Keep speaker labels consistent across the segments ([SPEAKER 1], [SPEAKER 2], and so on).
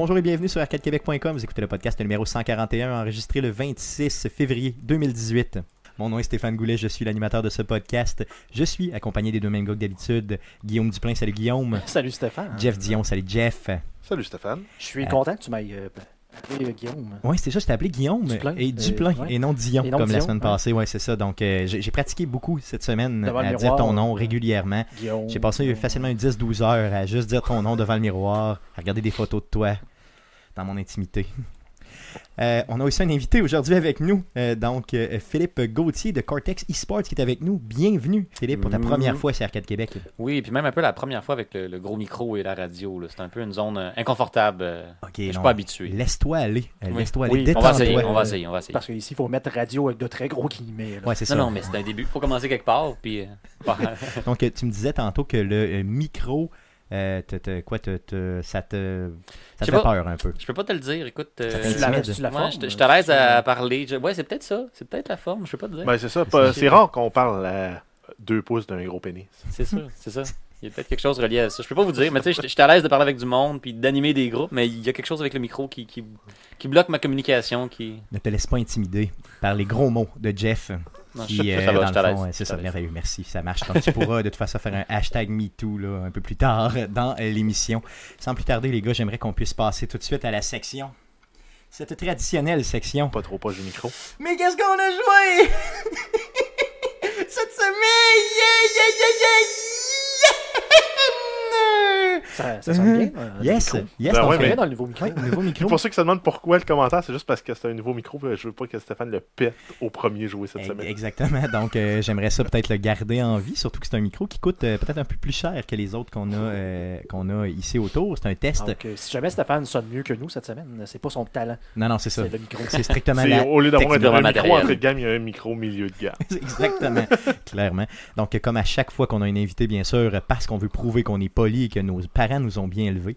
[SPEAKER 1] Bonjour et bienvenue sur arcadequebec.com. Vous écoutez le podcast numéro 141 enregistré le 26 février 2018. Mon nom est Stéphane Goulet, je suis l'animateur de ce podcast. Je suis accompagné des deux mêmes gars d'habitude. Guillaume Duplain, salut Guillaume.
[SPEAKER 2] Salut Stéphane.
[SPEAKER 1] Jeff Dion, salut Jeff.
[SPEAKER 3] Salut Stéphane.
[SPEAKER 2] Je suis
[SPEAKER 1] Euh,
[SPEAKER 2] content que tu m'aies euh, appelé euh, Guillaume.
[SPEAKER 1] Ouais, c'est ça, je t'ai appelé Guillaume
[SPEAKER 2] Duplain.
[SPEAKER 1] et
[SPEAKER 2] Euh,
[SPEAKER 1] Duplain
[SPEAKER 2] ouais.
[SPEAKER 1] et non Dion
[SPEAKER 2] Et non
[SPEAKER 1] comme la semaine
[SPEAKER 2] ouais.
[SPEAKER 1] passée. Ouais, c'est ça. Donc euh, j'ai pratiqué beaucoup cette semaine
[SPEAKER 2] Devant
[SPEAKER 1] à dire ton nom régulièrement.
[SPEAKER 2] Guillaume.
[SPEAKER 1] J'ai passé facilement une 10-12 heures à juste dire ton nom devant le miroir, à regarder des photos de toi dans mon intimité. Euh, on a aussi un invité aujourd'hui avec nous, euh, donc euh, Philippe Gauthier de Cortex Esports qui est avec nous. Bienvenue Philippe pour ta première fois chez Arcade Québec.
[SPEAKER 4] Oui, et puis même un peu la première fois avec le, le gros micro et la radio. C'est un peu une zone inconfortable. euh,
[SPEAKER 1] Ok,
[SPEAKER 4] je suis
[SPEAKER 1] non,
[SPEAKER 4] pas habitué.
[SPEAKER 1] Laisse-toi aller, euh,
[SPEAKER 4] Oui.
[SPEAKER 1] laisse-toi aller,
[SPEAKER 2] Oui,
[SPEAKER 4] On va essayer, on va essayer, on va essayer.
[SPEAKER 2] Parce qu'ici, il faut mettre radio avec de très gros guillemets.
[SPEAKER 1] Ouais, c'est ça.
[SPEAKER 4] Non, non, mais c'est un début. faut commencer quelque part. Puis,
[SPEAKER 1] Donc tu me disais tantôt que le micro, euh, te- te- quoi, te- te- ça te, ça fait
[SPEAKER 4] pas.
[SPEAKER 1] peur un peu.
[SPEAKER 4] je peux pas te le dire. Écoute, euh,
[SPEAKER 2] Tu la,
[SPEAKER 1] timide.
[SPEAKER 2] tu la
[SPEAKER 4] ouais,
[SPEAKER 2] forme,
[SPEAKER 4] je te- je
[SPEAKER 2] euh,
[SPEAKER 4] te l'aise
[SPEAKER 2] tu-
[SPEAKER 4] à parler. Je- Ouais, c'est peut-être ça. C'est peut-être la forme. Je peux pas te dire.
[SPEAKER 3] Ben, c'est ça.
[SPEAKER 1] C'est
[SPEAKER 3] rare qu'on parle à deux pouces d'un gros pénis.
[SPEAKER 4] C'est ça, c'est ça. Il y a peut-être quelque chose relié à ça. Je peux pas vous dire, mais tu sais, je je suis à l'aise de parler avec du monde puis d'animer des groupes, mais il y a quelque chose avec le micro qui, qui, qui bloque ma communication. Qui...
[SPEAKER 1] Ne te laisse pas intimider par les gros mots de Jeff. Qui, euh,
[SPEAKER 4] ça va,
[SPEAKER 1] dans le fond, c'est ça, merveilleux, merci, ça marche. Donc tu pourras de toute façon faire un hashtag MeToo là, un peu plus tard dans l'émission. Sans plus tarder, les gars, j'aimerais qu'on puisse passer tout de suite à la section. Cette traditionnelle section.
[SPEAKER 3] Pas trop proche du micro.
[SPEAKER 1] Mais qu'est-ce qu'on a joué? Cette semaine? Yeah, yeah, yeah, yeah,
[SPEAKER 2] Ça, ça sonne bien. euh!
[SPEAKER 1] Yes,
[SPEAKER 2] micro.
[SPEAKER 1] yes,
[SPEAKER 3] Ben
[SPEAKER 1] on
[SPEAKER 3] ouais,
[SPEAKER 2] vient dans le nouveau micro.
[SPEAKER 1] Ouais, nouveau micro.
[SPEAKER 3] Pour ceux qui se demandent pourquoi le commentaire, c'est juste parce que c'est un nouveau micro. Je veux pas que Stéphane le pète au premier joué cette semaine.
[SPEAKER 1] Exactement. Donc, euh, j'aimerais ça peut-être le garder en vie, surtout que c'est un micro qui coûte euh, peut-être un peu plus cher que les autres qu'on a, euh, qu'on a ici autour. C'est un test.
[SPEAKER 2] Donc, euh, si jamais Stéphane sonne mieux que nous cette semaine, c'est pas son talent,
[SPEAKER 1] Non, non, c'est ça.
[SPEAKER 2] c'est le micro.
[SPEAKER 1] C'est strictement la...
[SPEAKER 3] Au lieu d'avoir un, micro
[SPEAKER 4] matériel.
[SPEAKER 3] entrée de gamme, il y a un micro milieu de gamme.
[SPEAKER 1] Exactement, clairement. Donc, comme à chaque fois qu'on a un invité, bien sûr, parce qu'on veut prouver qu'on est poli et que nos parents nous ont bien élevés,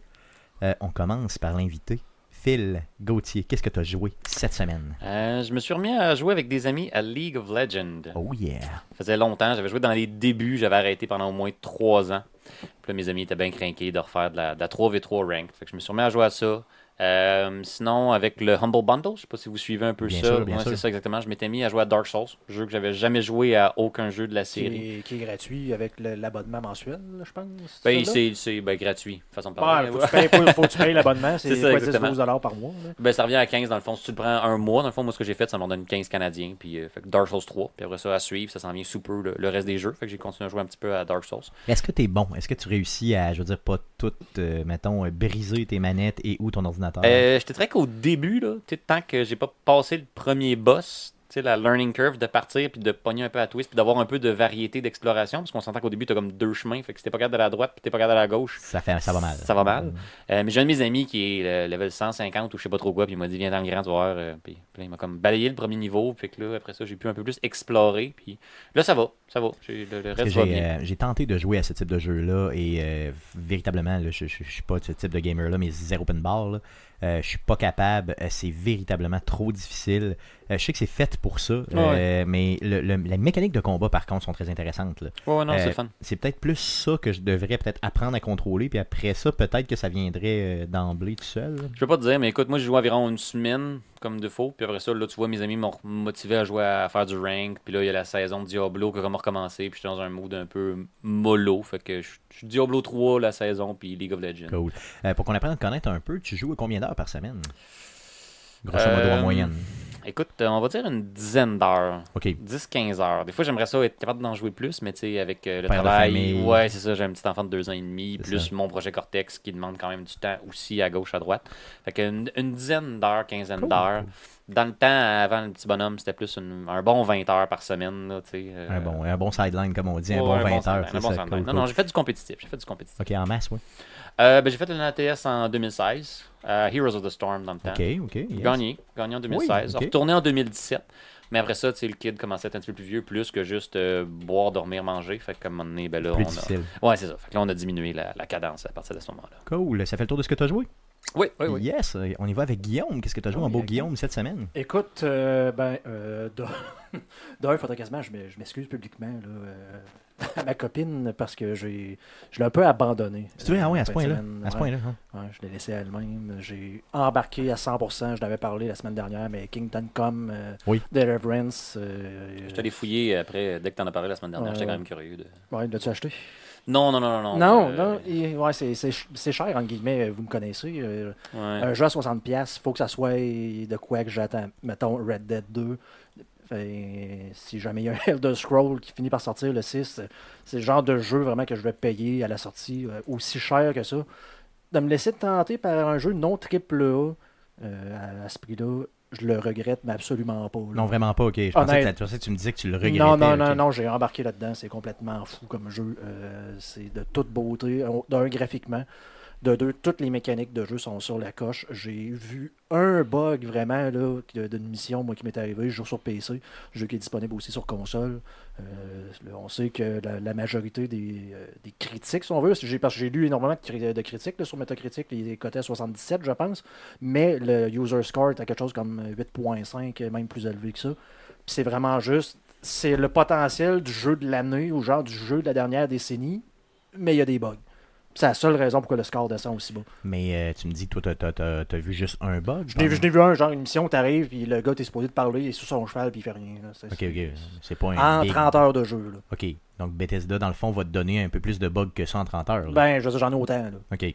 [SPEAKER 1] euh, on commence par l'invité. Phil Gauthier, qu'est-ce que tu as joué cette semaine?
[SPEAKER 4] Euh, je me suis remis à jouer avec des amis à League of Legends.
[SPEAKER 1] Oh yeah!
[SPEAKER 4] Ça faisait longtemps. J'avais joué dans les débuts. J'avais arrêté pendant au moins trois ans. Puis là, mes amis étaient bien craqués de refaire de la, de la 3v3 rank. Fait que je me suis remis à jouer à ça. Euh, sinon, avec le Humble Bundle, je sais pas si vous suivez un peu
[SPEAKER 1] Bien
[SPEAKER 4] ça. Ouais, c'est ça exactement. Je m'étais mis à jouer à Dark Souls, jeu que j'avais jamais joué à aucun jeu de la
[SPEAKER 2] Qui
[SPEAKER 4] série.
[SPEAKER 2] est, qui est gratuit avec l'abonnement mensuel, je pense.
[SPEAKER 4] Ben, c'est c'est, ben, gratuit, façon de parler.
[SPEAKER 2] faut, que tu payes, faut, faut que tu payes l'abonnement, c'est
[SPEAKER 4] C'est ça,
[SPEAKER 2] quoi,
[SPEAKER 4] exactement.
[SPEAKER 2] 10-12 dollars par mois. là?
[SPEAKER 4] Ben, ça revient à 15 dans le fond. Si tu le prends un mois, dans le fond, moi, ce que j'ai fait, ça me donne 15 Canadiens. Puis, euh, fait que Dark Souls 3. Puis après ça, à suivre, ça s'en vient sous peu le, le reste des jeux. Fait que j'ai continué à jouer un petit peu à Dark Souls.
[SPEAKER 1] Est-ce que tu es bon? Est-ce que tu réussis à, je veux dire, pas tout, euh, mettons, briser tes manettes et ou ton ordinateur?
[SPEAKER 4] Euh, J'étais très qu'au début, là, tant que j'ai pas passé le premier boss, sais, la learning curve de partir puis de pogner un peu à twist puis d'avoir un peu de variété d'exploration parce qu'on s'entend qu'au début t'as comme deux chemins fait que si t'es pas regardé à la droite puis t'es pas regardé à la gauche
[SPEAKER 1] Ça, fait, ça va mal.
[SPEAKER 4] ça va mal Euh, mais j'ai un de mes amis qui est euh, level 150 ou je sais pas trop quoi puis il m'a dit viens dans le grand tu vas voir euh, puis, là, il m'a comme balayé le premier niveau puis que là après ça j'ai pu un peu plus explorer puis là ça va ça va J'ai- le, le reste va bien
[SPEAKER 1] euh, j'ai tenté de jouer à ce type de jeu-là et euh, véritablement, là, je, je, je suis pas de ce type de gamer-là, mais zéro open bar. Là. Euh, je suis pas capable, euh, c'est véritablement trop difficile. Euh, je sais que c'est fait pour ça, euh, mais le- le- la mécanique de combat par contre sont très intéressantes. là.
[SPEAKER 4] ouais, ouais, non c'est
[SPEAKER 1] Euh,
[SPEAKER 4] fun
[SPEAKER 1] C'est peut-être plus ça que je devrais peut-être apprendre à contrôler, puis après ça, peut-être que ça viendrait euh, d'emblée tout seul. là.
[SPEAKER 4] Je peux pas te dire, mais écoute, moi j'ai joué environ une semaine comme de faux, puis après ça, là, tu vois, mes amis m'ont motivé à jouer à faire du rank, puis là, il y a la saison de Diablo qui a comme recommencé, puis j'étais dans un mood un peu mollo, fait que je je suis Diablo 3 la saison, puis League of Legends.
[SPEAKER 1] Cool. Euh, pour qu'on apprenne à te connaître un peu, tu joues à combien d'heures par semaine? Grosso modo en
[SPEAKER 4] Euh,
[SPEAKER 1] moyenne.
[SPEAKER 4] Écoute, euh, on va dire une dizaine d'heures.
[SPEAKER 1] Ok.
[SPEAKER 4] 10-15 heures. Des fois, j'aimerais ça être capable d'en jouer plus, mais tu sais, avec euh, le
[SPEAKER 1] Père
[SPEAKER 4] travail. Ouais, c'est ça. J'ai un petit enfant de deux ans et demi, plus
[SPEAKER 1] ça.
[SPEAKER 4] mon projet Cortex qui demande quand même du temps aussi à gauche, à droite. Fait qu'une une dizaine d'heures, quinzaine
[SPEAKER 1] Cool.
[SPEAKER 4] d'heures. Dans le temps, avant le petit bonhomme, c'était plus une- un bon 20 heures par semaine. Là, tu sais, euh,
[SPEAKER 1] Un bon, un bon sideline, comme on dit, un
[SPEAKER 4] ouais,
[SPEAKER 1] bon 20
[SPEAKER 4] sideline,
[SPEAKER 1] heures.
[SPEAKER 4] un bon
[SPEAKER 1] ça,
[SPEAKER 4] sideline.
[SPEAKER 1] cool,
[SPEAKER 4] non,
[SPEAKER 1] cool.
[SPEAKER 4] non, j'ai fait du compétitif. J'ai fait du compétitif.
[SPEAKER 1] Ok, en masse, oui.
[SPEAKER 4] Euh, ben, j'ai fait le NATS en 2016. euh, Heroes of the Storm dans le temps.
[SPEAKER 1] Ok, ok. yes.
[SPEAKER 4] Gagné, gagné en 2016.
[SPEAKER 1] Oui, ok.
[SPEAKER 4] Retourné en 2017. Mais après ça, tu sais, le kid commençait à être un petit peu plus vieux, plus que juste euh, boire, dormir, manger. Fait qu'à un moment donné, ben là,
[SPEAKER 1] Plus
[SPEAKER 4] on a... Ouais, c'est ça. Fait que là, on a diminué la, la cadence à partir de ce moment-là.
[SPEAKER 1] Cool. Ça fait le tour de ce que tu as joué?
[SPEAKER 4] Oui, oui, oui.
[SPEAKER 1] Yes. On y va avec Guillaume. Qu'est-ce que tu as joué en
[SPEAKER 2] oui,
[SPEAKER 1] beau Guillaume cette semaine?
[SPEAKER 2] Écoute, euh, ben, euh, D'un, il faudrait quasiment, je m'e- je m'excuse publiquement là, euh, à ma copine parce que j'ai, je l'ai un peu abandonné.
[SPEAKER 1] Tu veux, ah oui, à ce point-là. À ce
[SPEAKER 2] Ouais.
[SPEAKER 1] point-là. hein.
[SPEAKER 2] Ouais, je l'ai laissé à elle-même. J'ai embarqué à 100%. Je l'avais parlé la semaine dernière, mais Kingdom Come, euh,
[SPEAKER 1] Oui.
[SPEAKER 2] Deliverance. Euh,
[SPEAKER 4] Je allé fouiller après, dès que t'en as parlé la semaine dernière. J'étais quand même curieux. De...
[SPEAKER 2] Ouais, l'as-tu acheté?
[SPEAKER 4] Non, non, non, non.
[SPEAKER 2] Non,
[SPEAKER 4] euh,
[SPEAKER 2] non. ouais, c'est, c'est, ch- c'est cher, entre guillemets. Vous me connaissez. euh,
[SPEAKER 4] ouais.
[SPEAKER 2] Un jeu à 60$, il faut que ça soit de quoi que j'attends. Mettons Red Dead 2. Fait, si jamais il y a un Elder Scroll qui finit par sortir le 6, euh, c'est le genre de jeu vraiment que je vais payer à la sortie euh, aussi cher que ça. De me laisser tenter par un jeu non triple A euh, à, ce prix-là, je le regrette, mais absolument pas. là.
[SPEAKER 1] Non, vraiment pas, ok. Je pensais, que, pensais que tu me disais que tu le regrettais.
[SPEAKER 2] Non, non, non, non, j'ai embarqué là-dedans. C'est complètement fou comme jeu. Euh, c'est de toute beauté. D'un, graphiquement. De deux, toutes les mécaniques de jeu sont sur la coche. J'ai vu un bug vraiment d'une mission moi, qui m'est arrivé. Je joue sur PC. Jeu qui est disponible aussi sur console. Euh, on sait que la, majorité des, euh, des critiques, si on veut, parce que j'ai lu énormément de, cri- de critiques sur Metacritic, les cotés à 77, je pense. Mais le user score est à quelque chose comme 8.5, même plus élevé que ça. C'est vraiment juste, c'est le potentiel du jeu de l'année ou genre du jeu de la dernière décennie, mais il y a des bugs. C'est la seule raison pourquoi le score descend aussi bas.
[SPEAKER 1] Mais euh, tu me dis que toi, t'as- t'as vu juste un bug.
[SPEAKER 2] Je n'ai vu, un, genre une mission où t'arrives, puis le gars, t'es supposé de parler, il est sur son cheval, puis il fait rien. là. C'est-
[SPEAKER 1] Ok, ok. C'est pas un.
[SPEAKER 2] En
[SPEAKER 1] big-
[SPEAKER 2] 30 heures de jeu. Là.
[SPEAKER 1] Ok. Donc Bethesda, dans le fond, va te donner un peu plus de bugs que ça en 30 heures. là.
[SPEAKER 2] Ben, je j'en ai autant. Là.
[SPEAKER 1] ok.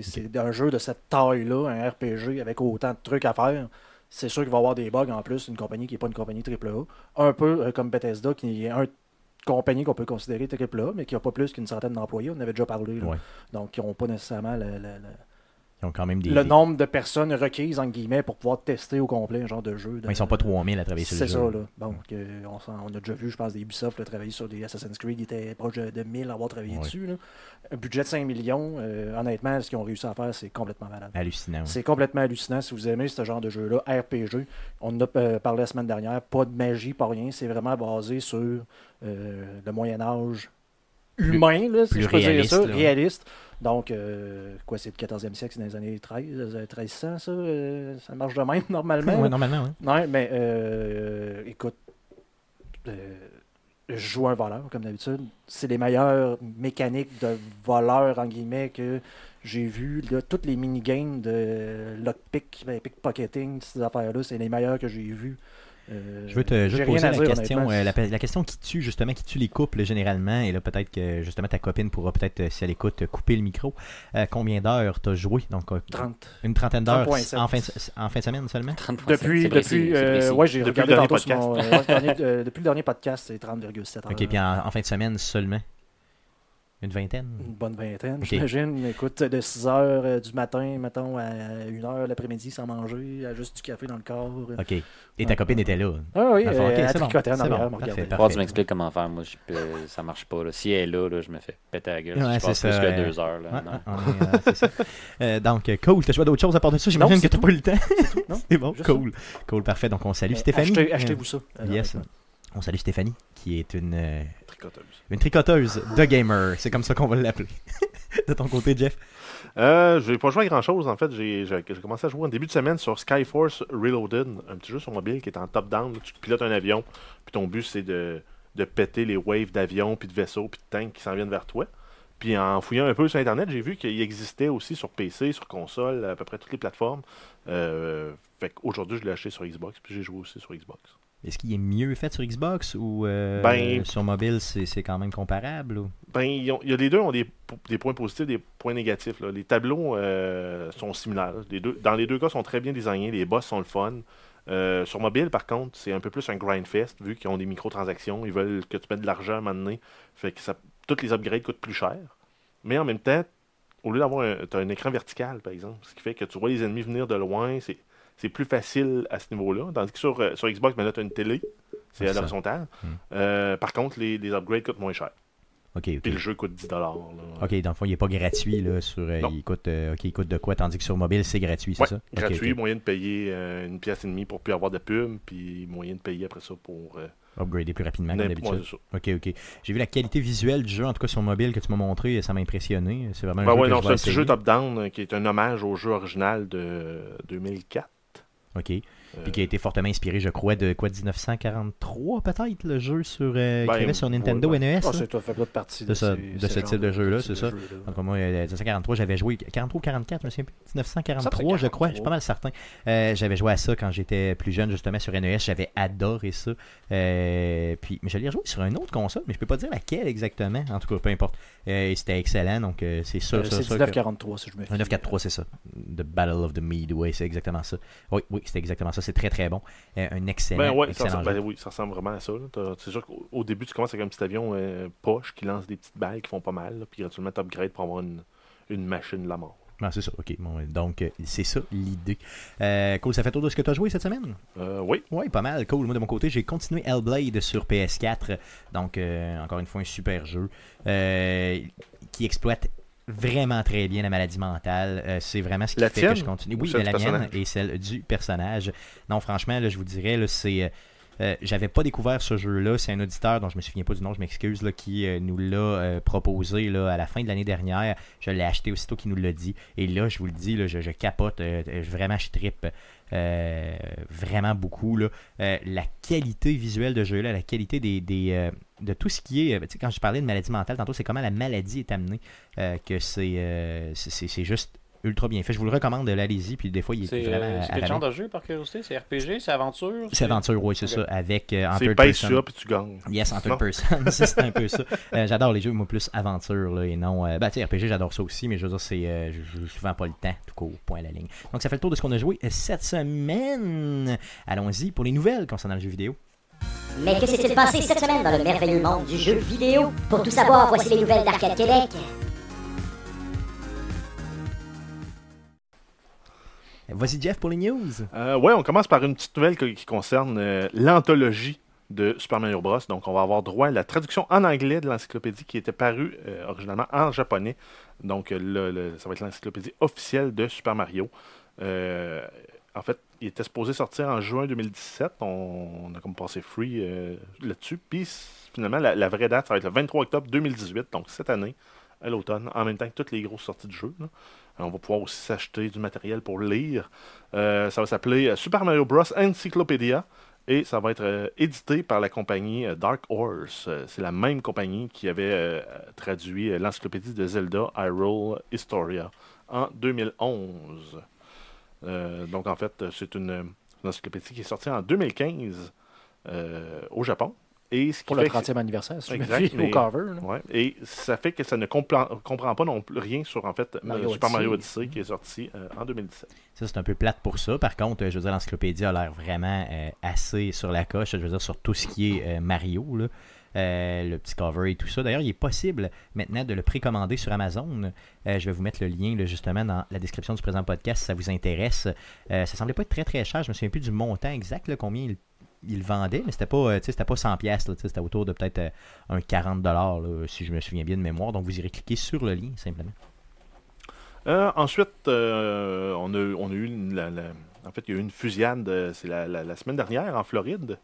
[SPEAKER 2] C'est un jeu de cette taille-là, un RPG avec autant de trucs à faire. C'est sûr qu'il va y avoir des bugs en plus, une compagnie qui n'est pas une compagnie AAA. Un peu euh, comme Bethesda, qui est une compagnie qu'on peut considérer AAA, mais qui n'a pas plus qu'une centaine d'employés. On en avait déjà parlé. là.
[SPEAKER 1] Ouais.
[SPEAKER 2] Donc, ils n'ont pas nécessairement le-
[SPEAKER 1] Ils ont quand même des.
[SPEAKER 2] le
[SPEAKER 1] des-
[SPEAKER 2] nombre de personnes requises, en guillemets, pour pouvoir tester au complet un genre de jeu. de-
[SPEAKER 1] Ouais, Ils sont pas 3000 à travailler sur
[SPEAKER 2] C'est
[SPEAKER 1] le
[SPEAKER 2] ça,
[SPEAKER 1] jeu.
[SPEAKER 2] là. Bon, que on, a déjà vu, je pense, des Ubisoft là, travailler sur des Assassin's Creed, ils étaient proches de, de 1000 à avoir travaillé dessus. là. Un budget de 5 millions, euh, honnêtement, ce qu'ils ont réussi à faire, c'est complètement malade.
[SPEAKER 1] Hallucinant.
[SPEAKER 2] C'est complètement hallucinant. Si vous aimez ce genre de jeu-là, RPG, on en a euh, parlé la semaine dernière, pas de magie, pas rien. C'est vraiment basé sur euh, le Moyen-Âge humain, là, si
[SPEAKER 1] plus
[SPEAKER 2] je peux dire
[SPEAKER 1] réaliste,
[SPEAKER 2] ça,
[SPEAKER 1] là.
[SPEAKER 2] réaliste. Donc, euh, quoi, c'est le 14e siècle, c'est dans les années 13, euh, 1300, ça, euh, ça marche de même normalement?
[SPEAKER 1] Ouais, normalement, ouais.
[SPEAKER 2] Non, mais euh, écoute, euh, je joue un voleur, comme d'habitude. C'est les meilleures mécaniques de voleur, en guillemets, que j'ai vu. Là, toutes les minigames de lockpick, ben, pickpocketing, ces affaires-là, c'est les meilleures que j'ai vues. Euh,
[SPEAKER 1] Je veux te, je poser la
[SPEAKER 2] dire,
[SPEAKER 1] question, euh, la, la question qui tue justement, qui tue les couples généralement, et là peut-être que justement ta copine pourra peut-être, euh, si elle écoute, couper le micro. Euh, combien d'heures t'as joué? Donc euh,
[SPEAKER 2] 30.
[SPEAKER 1] une trentaine d'heures
[SPEAKER 2] 30.7.
[SPEAKER 1] en fin, de- en fin de semaine seulement?
[SPEAKER 4] 30%,
[SPEAKER 2] Depuis,
[SPEAKER 4] c'est précis,
[SPEAKER 2] depuis,
[SPEAKER 4] c'est
[SPEAKER 2] euh,
[SPEAKER 4] précis.
[SPEAKER 2] ouais, j'ai
[SPEAKER 3] Depuis
[SPEAKER 2] regardé
[SPEAKER 3] le dernier
[SPEAKER 2] mon- ouais, euh, depuis le dernier podcast, c'est 30,7 heures.
[SPEAKER 1] Ok, puis en, en fin de semaine seulement? Une vingtaine
[SPEAKER 2] Une bonne vingtaine, j'imagine. Écoute, de 6 heures du matin, mettons, à 1 heure l'après-midi sans manger, à juste du café dans le corps.
[SPEAKER 1] Ok. Et ta copine était là
[SPEAKER 2] Ah oui,
[SPEAKER 1] Dans le fond,
[SPEAKER 2] euh, elle
[SPEAKER 1] c'est bon, parfait, parfait.
[SPEAKER 4] Tu m'expliques comment faire. Moi, je peux- ça marche pas. Là. Si elle est là, là, je me fais péter la gueule.
[SPEAKER 1] Ouais,
[SPEAKER 4] je passe
[SPEAKER 1] c'est
[SPEAKER 4] plus
[SPEAKER 1] ça,
[SPEAKER 4] que
[SPEAKER 1] euh,
[SPEAKER 4] deux heures. Là,
[SPEAKER 1] Ouais,
[SPEAKER 4] non.
[SPEAKER 1] ouais, on est, euh, c'est ça. Euh, donc, euh, cool. T'as joué à d'autres choses à part de ça? J'imagine que
[SPEAKER 2] c'est
[SPEAKER 1] t'as pas eu le temps.
[SPEAKER 2] Non,
[SPEAKER 1] c'est bon,
[SPEAKER 2] juste
[SPEAKER 1] cool. Cool, parfait. Donc, on salue
[SPEAKER 2] Mais
[SPEAKER 1] Stéphanie.
[SPEAKER 2] achetez-
[SPEAKER 1] Euh,
[SPEAKER 2] Achetez-vous ça. euh,
[SPEAKER 1] Yes. On salue Stéphanie, qui est une, euh,
[SPEAKER 3] Tricoteuse.
[SPEAKER 1] une tricoteuse de gamer. C'est comme ça qu'on va l'appeler. de ton côté, Jeff.
[SPEAKER 3] Euh, je n'ai pas joué à grand chose en fait. J'ai j'ai- j'ai commencé à jouer en début de semaine sur Skyforce Reloaded, un petit jeu sur mobile qui est en top-down. Tu pilotes un avion, puis ton but c'est de, de péter les waves d'avions, puis de vaisseaux, puis de tanks qui s'en viennent vers toi. Puis en fouillant un peu sur Internet, j'ai vu qu'il existait aussi sur PC, sur console, à peu près toutes les plateformes. Euh, fait qu'aujourd'hui, je l'ai acheté sur Xbox, puis j'ai joué aussi sur Xbox.
[SPEAKER 1] Est-ce qu'il est mieux fait sur Xbox ou euh,
[SPEAKER 3] Ben-
[SPEAKER 1] sur mobile, c'est c'est quand même comparable ou-
[SPEAKER 3] Ben, ils ont- il y a les deux ont des, des points positifs, des points négatifs. là. Les tableaux euh, sont similaires. Les deux, dans les deux cas, sont très bien designés. Les boss sont le fun. Euh, sur mobile, par contre, c'est un peu plus un grindfest, vu qu'ils ont des microtransactions. Ils veulent que tu mettes de l'argent à un moment donné. Fait que ça, toutes les upgrades coûtent plus cher. Mais en même temps, au lieu d'avoir un, t'as un écran vertical, par exemple, ce qui fait que tu vois les ennemis venir de loin, c'est, c'est plus facile à ce niveau-là. Tandis que sur, euh, sur Xbox, ben là, tu as une télé. C'est
[SPEAKER 1] C'est
[SPEAKER 3] à l'horizontale.
[SPEAKER 1] Hmm.
[SPEAKER 3] Euh, par contre, les, les upgrades coûtent moins cher.
[SPEAKER 1] Ok.
[SPEAKER 3] Puis le jeu coûte 10$. là.
[SPEAKER 1] Ok, dans le fond, il n'est pas gratuit là, sur. euh, il, coûte, euh, il coûte de quoi Tandis que sur mobile, c'est gratuit, c'est
[SPEAKER 3] Ouais,
[SPEAKER 1] ça?
[SPEAKER 3] Gratuit, moyen de payer une pièce et demie pour plus avoir de pub, puis moyen de payer après ça pour
[SPEAKER 1] Upgrader plus rapidement, comme d'habitude. Ok, ok. J'ai vu la qualité visuelle du jeu, en tout cas sur mobile, que tu m'as montré, et ça m'a impressionné. C'est vraiment un
[SPEAKER 3] Ben
[SPEAKER 1] jeu
[SPEAKER 3] ouais,
[SPEAKER 1] que
[SPEAKER 3] non,
[SPEAKER 1] je
[SPEAKER 3] c'est un petit jeu top-down qui est un hommage au jeu original de 2004.
[SPEAKER 1] Ok. Puis qui a été fortement inspiré, je crois, de quoi 1943 peut-être, le jeu sur, euh,
[SPEAKER 3] Ben,
[SPEAKER 1] qu'il y avait sur Nintendo
[SPEAKER 3] ouais,
[SPEAKER 1] NES.
[SPEAKER 2] Ah,
[SPEAKER 1] là?
[SPEAKER 2] c'est toi, fait partie
[SPEAKER 1] De
[SPEAKER 2] de,
[SPEAKER 1] ça-
[SPEAKER 2] ces-
[SPEAKER 1] de
[SPEAKER 2] ces
[SPEAKER 1] ce type de jeu-là,
[SPEAKER 2] ce
[SPEAKER 1] c'est ça.
[SPEAKER 2] jeu-là.
[SPEAKER 1] Donc, moi, euh, 1943, j'avais joué 43 ou 44, je me souviens plus. 1943,
[SPEAKER 2] Ça, c'est
[SPEAKER 1] je crois, je suis
[SPEAKER 2] 43.
[SPEAKER 1] pas mal certain. Euh, j'avais joué à ça quand j'étais plus jeune, justement, sur NES. J'avais adoré ça. Euh, puis, mais je l'ai rejoué sur une autre console, mais je peux pas dire laquelle exactement. En tout cas, peu importe. Euh, et c'était excellent, donc euh, c'est sûr,
[SPEAKER 2] Euh,
[SPEAKER 1] sûr,
[SPEAKER 2] C'est
[SPEAKER 1] sûr que-
[SPEAKER 2] 1943, si je me fie.
[SPEAKER 1] un 943, c'est ça. The Battle of the Midway, c'est exactement ça. Oui, oui, c'est exactement ça. C'est très, très bon. Euh, un excellent,
[SPEAKER 3] Ben ouais, ça,
[SPEAKER 1] excellent
[SPEAKER 3] ressemble-
[SPEAKER 1] jeu.
[SPEAKER 3] ben oui, ça ressemble vraiment à ça. C'est sûr qu'au au début, tu commences avec un petit avion euh, poche qui lance des petites balles qui font pas mal, là, puis graduellement, tu upgrades pour avoir une, une machine de la mort.
[SPEAKER 1] Ah, c'est ça, ok. Bon, donc, euh, c'est ça l'idée. Euh, cool, ça fait tour de ce que tu as joué cette semaine?
[SPEAKER 3] Euh, oui,
[SPEAKER 1] Oui, pas mal. Cool. Moi, de mon côté, j'ai continué Hellblade sur PS4. Donc, encore une fois, un super jeu qui exploite vraiment très bien la maladie mentale. Euh, c'est vraiment ce qui
[SPEAKER 3] La
[SPEAKER 1] fait que je continue.
[SPEAKER 3] ou
[SPEAKER 1] Oui, mais la mienne et celle du personnage. Non, franchement, là, je vous dirais, c'est. euh, euh, j'avais pas découvert ce jeu-là. C'est un auditeur dont je me souviens pas du nom, je m'excuse, qui euh, nous l'a euh, proposé là, à la fin de l'année dernière. Je l'ai acheté aussitôt qu'il nous l'a dit. Et là, je vous le dis, là, je, je capote. vraiment, je trippe euh, vraiment beaucoup. Euh, la qualité visuelle de jeu-là, la qualité des, euh, de tout ce qui est. quand je parlais de maladie mentale, tantôt, c'est comment la maladie est amenée. que c'est- c'est juste ultra bien fait. Je vous le recommande, allez-y. Puis des fois, il est
[SPEAKER 4] C'est
[SPEAKER 1] vraiment.
[SPEAKER 4] c'est quel genre de jeu par curiosité? C'est RPG C'est aventure
[SPEAKER 1] C'est aventure, oui, c'est ça. Avec euh, en
[SPEAKER 3] c'est
[SPEAKER 1] third person.
[SPEAKER 3] sur puis tu gagnes.
[SPEAKER 1] Yes, en third person. C'est un peu ça. Euh, j'adore les jeux, moi, plus aventure, là, et non. Euh, ben, tu sais, RPG, j'adore ça aussi, mais je veux dire, c'est. euh, je joue souvent pas le temps, tout court, point à la ligne. Donc, ça fait le tour de ce qu'on a joué cette semaine. Allons-y pour les nouvelles concernant le jeu vidéo.
[SPEAKER 5] Mais que s'est-il passé cette semaine dans le merveilleux monde du jeu vidéo? Pour tout savoir, voici les nouvelles d'Arcade Québec.
[SPEAKER 1] Vas-y, Jeff, pour les news.
[SPEAKER 3] Euh, ouais, on commence par une petite nouvelle qui concerne euh, l'anthologie de Super Mario Bros. Donc, on va avoir droit à la traduction en anglais de l'encyclopédie qui était parue euh, originalement en japonais. Donc, euh, ça va être l'encyclopédie officielle de Super Mario. En fait, il était supposé sortir en juin 2017. On, a comme passé free là-dessus. Puis, finalement, la, vraie date, ça va être le 23 octobre 2018, donc cette année, à l'automne, en même temps que toutes les grosses sorties du jeu. là. On va pouvoir aussi s'acheter du matériel pour lire. Euh, ça va s'appeler euh, Super Mario Bros. Encyclopedia et ça va être euh, édité par la compagnie Dark Horse. C'est la même compagnie qui avait traduit l'encyclopédie de Zelda Hyrule Historia en 2011. Euh, donc en fait, c'est une, encyclopédie qui est sortie en 2015 euh, au Japon. Et ce
[SPEAKER 2] Pour le
[SPEAKER 3] fait que-
[SPEAKER 2] 30e anniversaire, si je me
[SPEAKER 3] Exact,
[SPEAKER 2] fie au cover.
[SPEAKER 3] Ouais, et ça fait que ça ne comprend, comprend pas non plus rien sur en fait
[SPEAKER 2] Mario
[SPEAKER 3] euh, Super Mario
[SPEAKER 2] Odyssey.
[SPEAKER 3] Qui est sorti euh, en 2017.
[SPEAKER 1] Ça, c'est un peu plate pour ça. Par contre, euh, je veux dire, l'encyclopédie a l'air vraiment euh, assez sur la coche. Je veux dire, sur tout ce qui est euh, Mario, là. Euh, le petit cover et tout ça. D'ailleurs, il est possible maintenant de le précommander sur Amazon. Euh, je vais vous mettre le lien là, justement dans la description du présent podcast si ça vous intéresse. Euh, ça semblait pas être très très cher. Je me souviens plus du montant exact, là, combien il, il vendait, mais c'était pas, euh, c'était pas 100 pièces. C'était autour de peut-être euh, un 40 dollars si je me souviens bien de mémoire. Donc vous irez cliquer sur le lien simplement.
[SPEAKER 3] Euh, ensuite, on, a, eu une, il y a eu une fusillade, la, semaine dernière en Floride,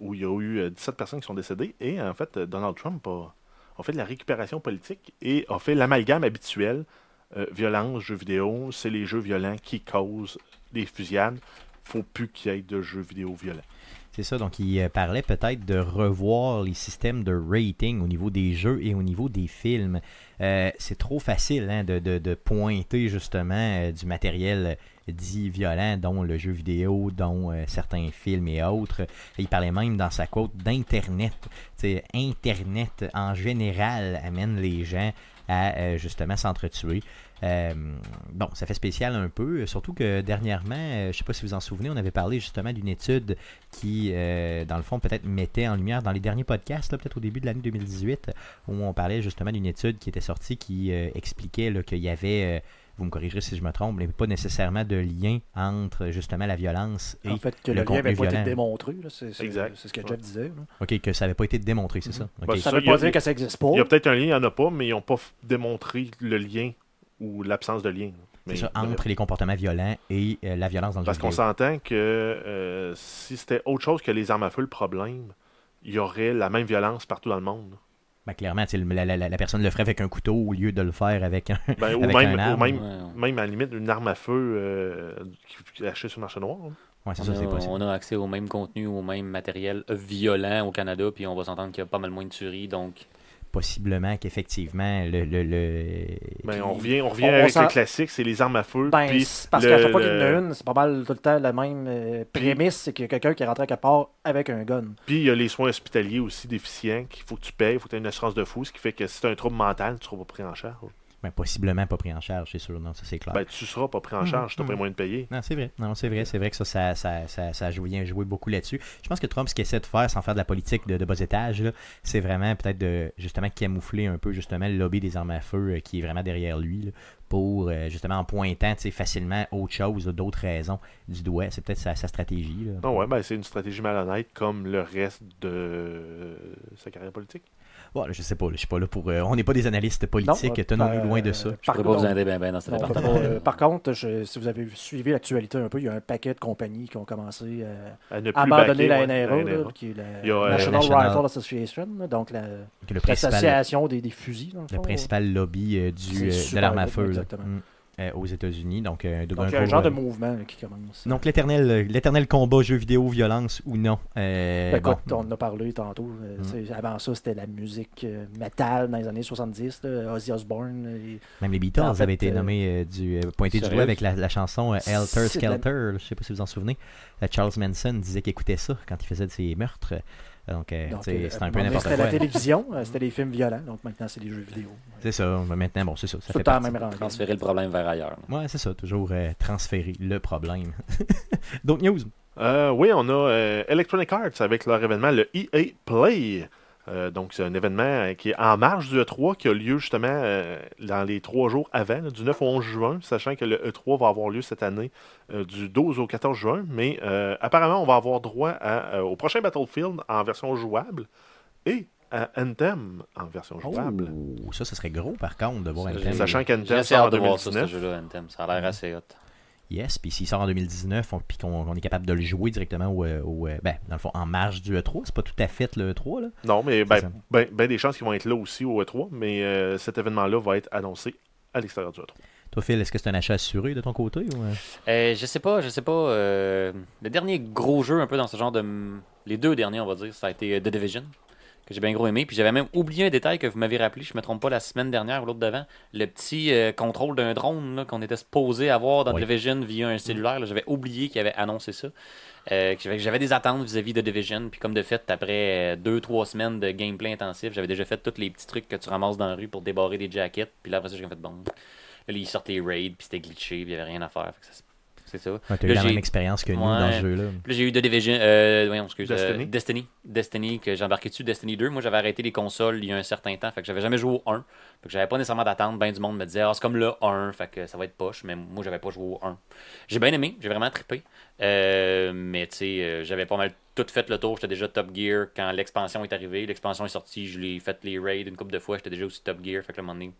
[SPEAKER 3] où il y a eu euh, 17 personnes qui sont décédées. Et en fait, Donald Trump a, fait de la récupération politique et a fait l'amalgame habituel. violence, jeux vidéo, c'est les jeux violents qui causent les fusillades. Faut plus qu'il y ait de jeux vidéo violents.
[SPEAKER 1] C'est ça, donc il euh, parlait peut-être de revoir les systèmes de rating au niveau des jeux et au niveau des films. Euh, c'est trop facile hein, de, pointer justement euh, du matériel dit violent, dont le jeu vidéo, dont certains films et autres. Il parlait même dans sa quote d'Internet. Internet en général amène les gens à justement s'entretuer. Euh, bon, ça fait spécial un peu, surtout que dernièrement, euh, je ne sais pas si vous en souvenez, on avait parlé justement d'une étude qui, euh, dans le fond, peut-être mettait en lumière dans les derniers podcasts, là, peut-être au début de l'année 2018, où on parlait justement d'une étude qui était sortie qui euh, expliquait là, qu'il y avait, euh, vous me corrigerez si je me trompe, mais pas nécessairement de lien entre justement la violence et
[SPEAKER 2] En fait, que
[SPEAKER 1] le
[SPEAKER 2] le, lien
[SPEAKER 1] contenu
[SPEAKER 2] n'avait pas été
[SPEAKER 1] violent.
[SPEAKER 2] démontré. là, C'est c'est-
[SPEAKER 3] Exact.
[SPEAKER 2] c'est ce que
[SPEAKER 3] Ouais.
[SPEAKER 2] Jeff disait. là.
[SPEAKER 1] OK, que ça n'avait pas été démontré, c'est ça?
[SPEAKER 3] Bah,
[SPEAKER 2] Ça ne veut
[SPEAKER 3] il y a-
[SPEAKER 2] pas dire que ça n'existe pas.
[SPEAKER 3] Il y a peut-être un lien, il n'y en a pas, mais ils n'ont pas démontré le lien ou l'absence de lien.
[SPEAKER 1] c'est
[SPEAKER 3] Mais-
[SPEAKER 1] ça, entre les comportements violents et euh, la violence dans le
[SPEAKER 3] Parce qu'on s'entend que euh, si c'était autre chose que les armes à feu le problème, il y aurait la même violence partout dans le monde.
[SPEAKER 1] Ben, clairement, la, la- la- la personne le ferait avec un couteau au lieu de le faire avec un,
[SPEAKER 3] Ben, ou, même,
[SPEAKER 1] un
[SPEAKER 3] ou
[SPEAKER 1] arme.
[SPEAKER 3] même,
[SPEAKER 4] Ouais.
[SPEAKER 3] même à la limite une arme à feu euh, qui, qui est achetée sur le marché noir. là.
[SPEAKER 1] Ouais, c'est
[SPEAKER 4] On
[SPEAKER 1] ça, c'est
[SPEAKER 4] a,
[SPEAKER 1] possible.
[SPEAKER 4] on a accès au même contenu, au même matériel violent au Canada, puis on va s'entendre qu'il y a pas mal moins de tueries, donc
[SPEAKER 1] Possiblement qu'effectivement, le. le, le-
[SPEAKER 3] Ben, on revient, on revient
[SPEAKER 2] On-
[SPEAKER 3] avec le classique, c'est les armes à feu.
[SPEAKER 2] Ben,
[SPEAKER 3] puis
[SPEAKER 2] parce
[SPEAKER 3] le-
[SPEAKER 2] qu'à chaque fois qu'il y en a une, c'est pas mal tout le temps la même euh, prémisse, c'est qu'il y a quelqu'un qui est rentré à quelque part avec un gun.
[SPEAKER 3] Puis il y a les soins hospitaliers aussi déficients qu'il faut que tu payes, il faut que tu aies une assurance de fou, ce qui fait que si tu as un trouble mental, tu ne seras pas pris en charge.
[SPEAKER 1] Possiblement pas pris en charge, c'est sûr. Non, ça, c'est clair.
[SPEAKER 3] Ben, tu seras pas pris en charge, tu n'as pas
[SPEAKER 1] mhm.
[SPEAKER 3] moyen de payer.
[SPEAKER 1] Non, c'est vrai. Non, c'est vrai. C'est vrai que ça, ça, ça, ça, joué, joué beaucoup là-dessus. Je pense que Trump, ce qu'il essaie de faire, sans faire de la politique de, de bas étage, c'est vraiment peut-être de justement camoufler un peu justement le lobby des armes à feu euh, qui est vraiment derrière lui là, pour euh, justement en pointant facilement autre chose, d'autres raisons du doigt. C'est peut-être sa, sa stratégie. Là.
[SPEAKER 3] Ah ouais, ben, c'est une stratégie malhonnête comme le reste de euh, sa carrière politique.
[SPEAKER 1] Bon, je sais pas. je suis pas là pour. euh, on n'est pas des analystes politiques.
[SPEAKER 2] Non,
[SPEAKER 1] Tenons-nous
[SPEAKER 2] euh,
[SPEAKER 1] loin de ça.
[SPEAKER 2] euh,
[SPEAKER 4] je
[SPEAKER 2] Par
[SPEAKER 4] pourrais pas vous aider bien dans ce
[SPEAKER 2] Non, euh, par contre, je- si vous avez suivi l'actualité un peu, il y a un paquet de compagnies qui ont commencé euh,
[SPEAKER 3] À ne
[SPEAKER 2] à
[SPEAKER 3] plus
[SPEAKER 2] abandonner
[SPEAKER 3] baquer,
[SPEAKER 2] la
[SPEAKER 3] ouais,
[SPEAKER 2] NRA,
[SPEAKER 3] la
[SPEAKER 2] là, qui est la
[SPEAKER 3] euh,
[SPEAKER 2] National,
[SPEAKER 1] National-
[SPEAKER 2] Rifle Association, là, donc la- l'association des, des fusils. dans le
[SPEAKER 1] principal lobby euh, du, euh, de l'arme à feu
[SPEAKER 2] exactement.
[SPEAKER 1] mm, euh, aux États-Unis. Donc, euh,
[SPEAKER 2] Donc,
[SPEAKER 1] un gros,
[SPEAKER 2] genre de
[SPEAKER 1] euh,
[SPEAKER 2] mouvement qui commence.
[SPEAKER 1] Donc l'éternel, l'éternel combat jeu vidéo, violence ou non. Euh,
[SPEAKER 2] Ben, écoute,
[SPEAKER 1] bon.
[SPEAKER 2] on en a parlé tantôt. euh,
[SPEAKER 1] Mm.
[SPEAKER 2] Avant ça, c'était la musique euh, metal dans les années 70. là, Ozzy Osbourne. et-
[SPEAKER 1] Même les Beatles
[SPEAKER 2] en fait,
[SPEAKER 1] avaient été
[SPEAKER 2] euh,
[SPEAKER 1] nommés euh, du, euh, pointés du doigt avec la, la chanson euh, Helter
[SPEAKER 2] la-
[SPEAKER 1] Skelter. Je sais pas si vous en souvenez. Euh, Charles Manson disait qu'il écoutait ça quand il faisait de ses meurtres. Donc, euh,
[SPEAKER 2] donc, euh,
[SPEAKER 1] c'est un peu n'importe
[SPEAKER 2] C'était
[SPEAKER 1] quoi.
[SPEAKER 2] la télévision, euh, c'était les films violents. Donc maintenant, c'est les jeux vidéo.
[SPEAKER 1] C'est ça. mais Maintenant, bon, c'est ça. Ça
[SPEAKER 2] Tout
[SPEAKER 1] fait
[SPEAKER 2] temps même.
[SPEAKER 4] Transférer le problème vers ailleurs.
[SPEAKER 1] Ouais, c'est ça. Toujours euh, transférer le problème. D'autres news?
[SPEAKER 3] Euh, oui, on a euh, Electronic Arts avec leur événement, le EA Play. Euh, donc, c'est un événement euh, qui est en marge du E3 qui a lieu justement euh, dans les trois jours avant, là, du 9 au 11 juin, sachant que le E3 va avoir lieu cette année euh, du 12 au 14 juin. Mais euh, apparemment, on va avoir droit à, euh, au prochain Battlefield en version jouable et à Anthem en version jouable.
[SPEAKER 1] Oh, ça, ce serait gros par contre de voir thème.
[SPEAKER 3] Sachant qu'Anthem sort en
[SPEAKER 4] hâte de voir ça, ce
[SPEAKER 3] 2019.
[SPEAKER 4] jeu-là, Anthem. Ça a l'air assez hot.
[SPEAKER 1] Yes, puis s'il sort en 2019, on- puis qu'on on est capable de le jouer directement au, euh, au, euh, ben, dans le fond, en marge du E3, c'est pas tout à fait le E3, là.
[SPEAKER 3] Non, mais ben, ben, ben des chances qu'ils vont être là aussi au E3, mais euh, cet événement-là va être annoncé à l'extérieur du E E3.
[SPEAKER 1] Toi, Phil, est-ce que c'est un achat assuré de ton côté ou, euh?
[SPEAKER 4] Je sais pas, je sais pas. euh, le dernier gros jeu un peu dans ce genre de. Les deux derniers, on va dire, ça a été The Division, que j'ai bien gros aimé. Puis j'avais même oublié un détail que vous m'avez rappelé, je me trompe pas, la semaine dernière ou l'autre d'avant. Le petit euh, contrôle d'un drone là, qu'on était supposé avoir dans
[SPEAKER 1] Oui.
[SPEAKER 4] Division via un cellulaire. J'avais oublié qu'il avait annoncé ça. Euh, j'avais- des attentes vis-à-vis de Division. Puis comme de fait, après euh, deux, trois semaines de gameplay intensif, j'avais déjà fait tous les petits trucs que tu ramasses dans la rue pour débarrer des jackets. Puis là, après ça, j'ai fait bon. Là, ils sortent les raids, puis c'était glitché, puis il n'y avait rien à faire. Fait que ça, c'est ça.
[SPEAKER 1] Ouais, t'as eu
[SPEAKER 4] Là,
[SPEAKER 1] la
[SPEAKER 4] j'ai-
[SPEAKER 1] même expérience que nous
[SPEAKER 4] Ouais.
[SPEAKER 1] dans ce jeu-là.
[SPEAKER 4] Là, j'ai eu The Division, euh, voyons, excuse, euh,
[SPEAKER 3] Destiny.
[SPEAKER 4] Destiny. Destiny, que j'ai embarqué dessus, Destiny 2. Moi, j'avais arrêté les consoles il y a un certain temps, fait que j'avais jamais joué au 1. Fait que j'avais pas nécessairement d'attente. Ben du monde me disait, ah, c'est comme le 1, fait que ça va être poche, mais moi, j'avais pas joué au 1. J'ai bien aimé, j'ai vraiment trippé. Euh, mais tu sais, euh, j'avais pas mal tout fait le tour. J'étais déjà Top Gear quand l'expansion est arrivée. L'expansion est sortie, je l'ai fait les raids une couple de fois. J'étais déjà aussi Top Gear, fait que le moment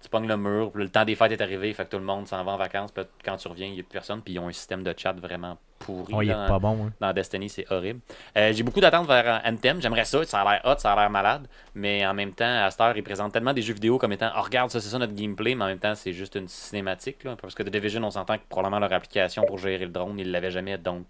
[SPEAKER 4] tu pognes le mur, le temps des fêtes est arrivé, fait que tout le monde s'en va en vacances. Puis quand tu reviens, il n'y a plus personne, puis ils ont un système de chat vraiment pourri.
[SPEAKER 1] Oh, il est
[SPEAKER 4] là,
[SPEAKER 1] pas bon, hein.
[SPEAKER 4] dans Destiny, c'est horrible. Euh, j'ai beaucoup d'attentes vers euh, Anthem. J'aimerais ça. Ça a l'air hot, ça a l'air malade. Mais en même temps, à cette heure, ils présentent tellement des jeux vidéo comme étant oh, regarde, ça, c'est ça notre gameplay. Mais en même temps, c'est juste une cinématique. Là, parce que The Division, on s'entend que probablement leur application pour gérer le drone, ils l'avaient jamais. Donc,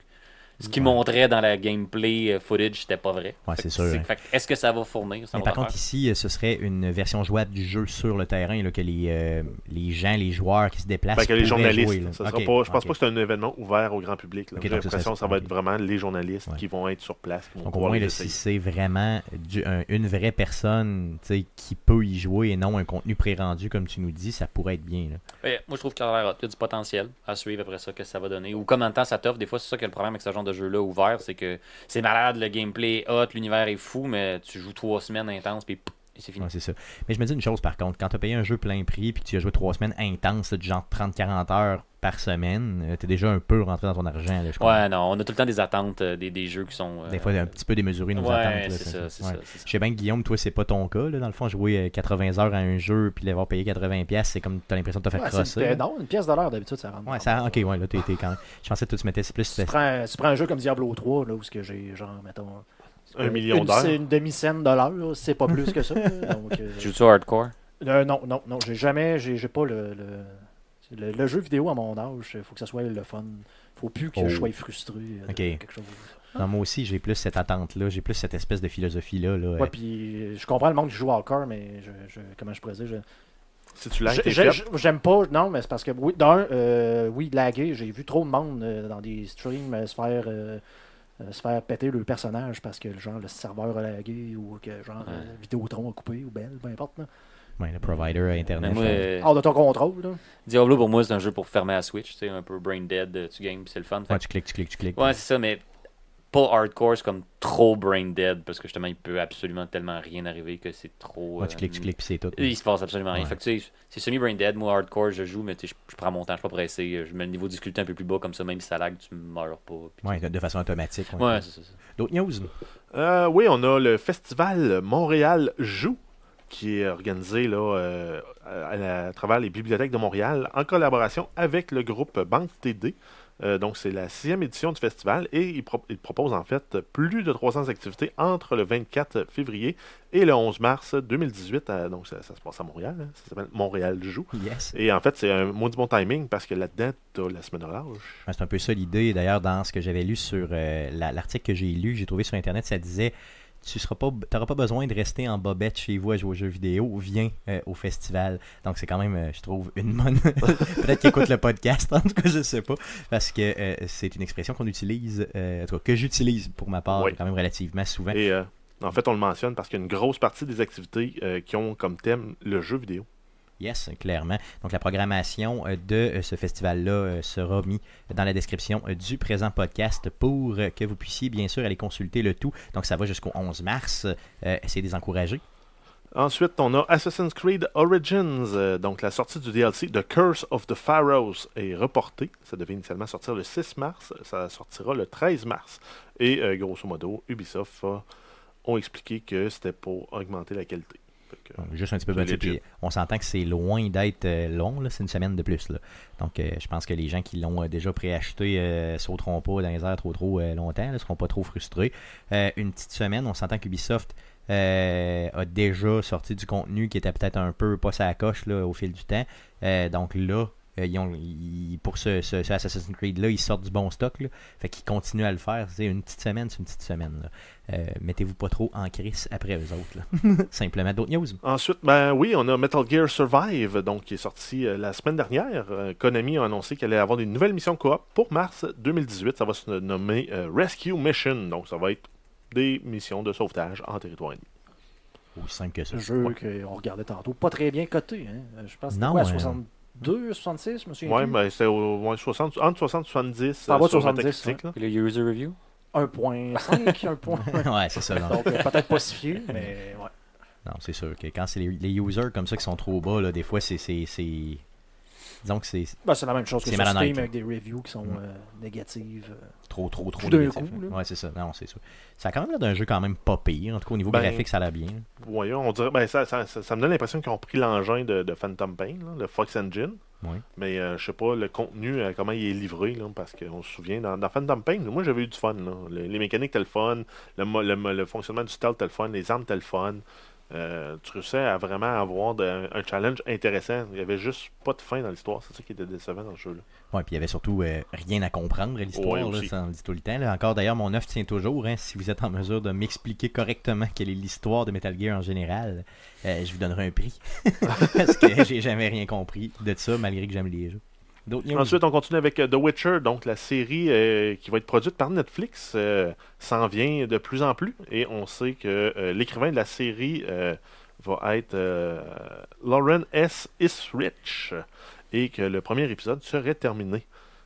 [SPEAKER 4] ce qu'ils montraient dans la gameplay euh, footage, c'était pas vrai.
[SPEAKER 1] Ouais, c'est sûr, hein.
[SPEAKER 4] Est-ce que ça va fournir ça
[SPEAKER 1] Mais
[SPEAKER 4] va
[SPEAKER 1] par contre, ici, euh, ce serait une version jouable du jeu sur le terrain, là, que les, euh, les gens, les joueurs qui se déplacent.
[SPEAKER 3] Fait que les journalistes,
[SPEAKER 1] jouer,
[SPEAKER 3] ça sera pas, je pense pas que c'est un événement ouvert au grand public. J'ai l'impression que
[SPEAKER 1] ça,
[SPEAKER 3] va être vraiment les journalistes
[SPEAKER 1] Ouais.
[SPEAKER 3] qui vont être sur place. Qui vont
[SPEAKER 1] Donc au moins, si c'est vraiment du- un- une vraie personne tu sais, qui peut y jouer et non un contenu pré-rendu, comme tu nous dis, ça pourrait être bien. là.
[SPEAKER 4] Ouais, moi, je trouve qu'il y a du potentiel à suivre après ça, que ça va donner. Ou comment temps ça t'offre. Des fois, c'est ça qui est le problème avec ce genre de jeu-là ouvert. C'est que c'est malade, le gameplay est hot, l'univers est fou, mais tu joues trois semaines intenses, puis c'est fini.
[SPEAKER 1] Ouais, c'est ça. Mais je me dis une chose par contre, quand tu as payé un jeu plein prix puis que tu as joué trois semaines intenses, du genre 30-40 heures par semaine, tu es déjà un peu rentré dans ton argent. Là, je comprends.
[SPEAKER 4] Ouais, non, on a tout le temps des attentes, euh, des, des jeux qui sont. euh,
[SPEAKER 1] Des fois, un petit peu démesuré nos
[SPEAKER 4] ouais,
[SPEAKER 1] attentes. là,
[SPEAKER 4] c'est ça, c'est
[SPEAKER 1] Ouais.
[SPEAKER 4] ça. c'est ça.
[SPEAKER 1] Je sais bien que Guillaume, toi, c'est pas ton cas. Là. Dans le fond, jouer euh, 80 heures à un jeu puis l'avoir payé 80$, piastres, c'est comme tu as l'impression de te faire
[SPEAKER 2] Ouais,
[SPEAKER 1] crosser. là.
[SPEAKER 2] non, une pièce de l'heure d'habitude, ça rentre.
[SPEAKER 1] Ouais, ça, ok, ouais, là, t'es t'es quand même. Je pensais que tu te mettais plus.
[SPEAKER 2] Tu prends, tu prends un jeu comme Diablo 3, là, où ce que j'ai, genre, mettons.
[SPEAKER 3] Un million
[SPEAKER 2] une-
[SPEAKER 3] d'heures.
[SPEAKER 2] C'est une demi-scène de l'heure, c'est pas plus que ça. donc, euh,
[SPEAKER 4] Tu joues hardcore?
[SPEAKER 2] Euh, non, non, non, j'ai jamais, j'ai, j'ai pas le. le- Le, le jeu vidéo à mon âge, il faut que ça soit le fun. faut plus que
[SPEAKER 1] Oh.
[SPEAKER 2] je sois frustré euh, de
[SPEAKER 1] Ok.
[SPEAKER 2] quelque chose.
[SPEAKER 1] Non, moi aussi, j'ai plus cette attente-là, j'ai plus cette espèce de philosophie-là. Là,
[SPEAKER 2] Ouais,
[SPEAKER 1] euh,
[SPEAKER 2] puis euh, je comprends le monde qui joue encore, mais je, je- comment je pourrais dire, je,
[SPEAKER 3] Si tu l'as, t'es fait.
[SPEAKER 2] J'aime pas, non, mais c'est parce que, oui, d'un, euh, oui, laguer, j'ai vu trop de monde euh, dans des streams euh, se faire euh, euh, se faire péter le personnage parce que genre le serveur a lagué ou que genre
[SPEAKER 4] Ouais.
[SPEAKER 2] euh, Vidéotron a coupé ou Bell, peu importe. Là.
[SPEAKER 1] ouais, le provider à Internet.
[SPEAKER 4] moi, euh,
[SPEAKER 2] Hors de ton contrôle. Là.
[SPEAKER 4] Diablo, pour moi, c'est un jeu pour fermer la Switch. Tu sais, un peu brain dead, euh, tu games, puis c'est le fun. Fait
[SPEAKER 1] Ouais, tu cliques, tu cliques, tu cliques.
[SPEAKER 4] Ouais, c'est ça, mais pas hardcore, c'est comme trop brain dead parce que justement, il peut absolument tellement rien arriver que c'est trop.
[SPEAKER 1] Ouais, tu
[SPEAKER 4] euh,
[SPEAKER 1] cliques, tu cliques, puis c'est tout.
[SPEAKER 4] Il se passe absolument rien.
[SPEAKER 1] Ouais.
[SPEAKER 4] Fait que tu sais, c'est semi-brain dead. Moi, hardcore, je joue, mais tu sais, je, je prends mon temps, je suis pas pressé. Je mets le niveau de difficulté un peu plus bas, comme ça, même si ça lag, tu meurs pas.
[SPEAKER 1] Ouais, de, de façon automatique. ouais.
[SPEAKER 4] Ouais, c'est ça. c'est ça.
[SPEAKER 1] D'autres news?
[SPEAKER 3] Euh, oui, on a le festival Montréal Joue qui est organisé là, euh, à, à- à travers les bibliothèques de Montréal en collaboration avec le groupe Banque TD. Euh, donc, c'est la sixième édition du festival et il, pro- il propose en fait plus de 300 activités entre le 24 février et le 11 mars 2018. Euh, donc, ça, ça se passe à Montréal. hein. Ça s'appelle Montréal Joue.
[SPEAKER 1] Yes.
[SPEAKER 3] Et en fait, c'est un maudit bon timing parce que là-dedans, t'as la semaine relâche.
[SPEAKER 1] Ouais, C'est un peu ça l'idée. D'ailleurs, dans ce que j'avais lu sur euh, la- l'article que j'ai lu, j'ai trouvé sur Internet, ça disait tu seras pas, t'auras pas besoin de rester en bobette chez vous à jouer aux jeux vidéo. Viens euh, au festival. Donc c'est quand même, euh, je trouve, une bonne. Peut-être qu'ils écoutent le podcast. En tout cas, je sais pas, parce que euh, c'est une expression qu'on utilise, en tout cas, que j'utilise pour ma part,
[SPEAKER 3] Oui.
[SPEAKER 1] quand même relativement souvent.
[SPEAKER 3] Et euh, en fait, on le mentionne parce qu'il y a une grosse partie des activités qui ont comme thème le jeu vidéo.
[SPEAKER 1] Yes, clairement. Donc la programmation euh, de euh, ce festival-là euh, sera mis dans la description du présent podcast pour que vous puissiez bien sûr aller consulter le tout. Donc ça va jusqu'au 11 mars. Euh, essayez de les encourager.
[SPEAKER 3] Ensuite, on a Assassin's Creed Origins, donc la sortie du DLC The Curse of the Pharaohs est reportée. Ça devait initialement sortir le 6 mars, ça sortira le 13 mars. Et grosso modo, Ubisoft a- ont expliqué que c'était pour augmenter la qualité.
[SPEAKER 1] Donc, juste un petit peu bâti, puis On s'entend que c'est loin d'être euh, long, c'est une semaine de plus. Là. Donc euh, je pense que les gens qui l'ont euh, déjà préacheté euh, sauteront pas dans les airs trop trop euh, longtemps, ne seront pas trop frustrés. Euh, une petite semaine, on s'entend qu'Ubisoft euh, a déjà sorti du contenu qui était peut-être un peu pas sa coche là, au fil du temps. Euh, donc là, euh, ils ont, ils- pour ce, ce- ce Assassin's Creed-là, ils sortent du bon stock. Là. Fait qu'ils continuent à le faire. C'est une petite semaine, c'est une petite semaine. là. Euh, Mettez-vous pas trop en crise après eux autres. là. Simplement d'autres news.
[SPEAKER 3] Ensuite, ben oui, on a Metal Gear Survive, donc qui est sorti euh, la semaine dernière. Euh, Konami a annoncé qu'elle allait avoir des nouvelles missions coop pour mars 2018. Ça va se nommer euh, Rescue Mission, donc ça va être des missions de sauvetage en territoire ennemi.
[SPEAKER 1] Aussi simple que ça.
[SPEAKER 2] Le jeu
[SPEAKER 3] Ouais.
[SPEAKER 2] qu'on regardait tantôt. Pas très bien coté. Hein. Euh, Je pense que
[SPEAKER 1] Non,
[SPEAKER 2] quoi, à
[SPEAKER 1] euh,
[SPEAKER 2] 62, 66, je me souviens
[SPEAKER 3] Ouais,
[SPEAKER 2] plus.
[SPEAKER 3] ben c'est au ouais, 60, entre 60 et 70.
[SPEAKER 2] Ça va
[SPEAKER 3] euh,
[SPEAKER 2] de
[SPEAKER 3] sur
[SPEAKER 2] 70,
[SPEAKER 3] Metacritic, là.
[SPEAKER 4] Puis le user review
[SPEAKER 2] 1.5, 1. point-
[SPEAKER 1] ouais, c'est ça. Non,
[SPEAKER 2] Donc euh, peut-être pas si fier, mais ouais.
[SPEAKER 1] Non, c'est sûr que quand c'est les, les users comme ça qui sont trop bas, là, des fois, c'est. C'est- c'est- que c'est
[SPEAKER 2] Ben, c'est la même chose que
[SPEAKER 1] C'est
[SPEAKER 2] sur Steam avec des reviews qui sont
[SPEAKER 1] Mm.
[SPEAKER 2] euh, négatives. euh.
[SPEAKER 1] trop, trop, trop.
[SPEAKER 2] Tout d'un coup,
[SPEAKER 1] là.
[SPEAKER 2] là.
[SPEAKER 1] Ouais, c'est ça. Non, c'est sûr. Ça a quand même l'air d'un jeu quand même pas pire. En tout cas, au niveau
[SPEAKER 3] Ben,
[SPEAKER 1] graphique, ça a l'air bien.
[SPEAKER 3] Ouais, on dirait, ben, ça, ça, ça, ça me donne l'impression qu'ils ont pris l'engin de, de Phantom Pain, là, le Fox Engine.
[SPEAKER 1] Oui.
[SPEAKER 3] Mais euh, je sais pas le contenu, euh, comment il est livré, là, parce qu'on se souvient, dans, dans Phantom Pain, moi j'avais eu du fun. là. Le- les mécaniques étaient le fun, le, le, le fonctionnement du stealth était le fun, les armes étaient le fun. Euh, tu réussissais à vraiment avoir de- un challenge intéressant. Il y avait juste pas de fin dans l'histoire. C'est ça qui était décevant dans le jeu.
[SPEAKER 1] Ouais, puis il y avait surtout euh, rien à comprendre à l'histoire.
[SPEAKER 3] Ouais,
[SPEAKER 1] ça, on le dit tout le temps. là. Encore d'ailleurs, mon œuvre tient toujours. hein. si vous êtes en mesure de m'expliquer correctement quelle est l'histoire de Metal Gear en général, euh, je vous donnerai un prix. Parce que j'ai jamais rien compris de ça, malgré que j'aime les jeux.
[SPEAKER 3] Ensuite, on continue avec euh, The Witcher, donc la série euh, qui va être produite par Netflix, euh, s'en vient de plus en plus. Et on sait que euh, l'écrivain de la série va être Lauren S. Isrich et que le premier épisode serait terminé.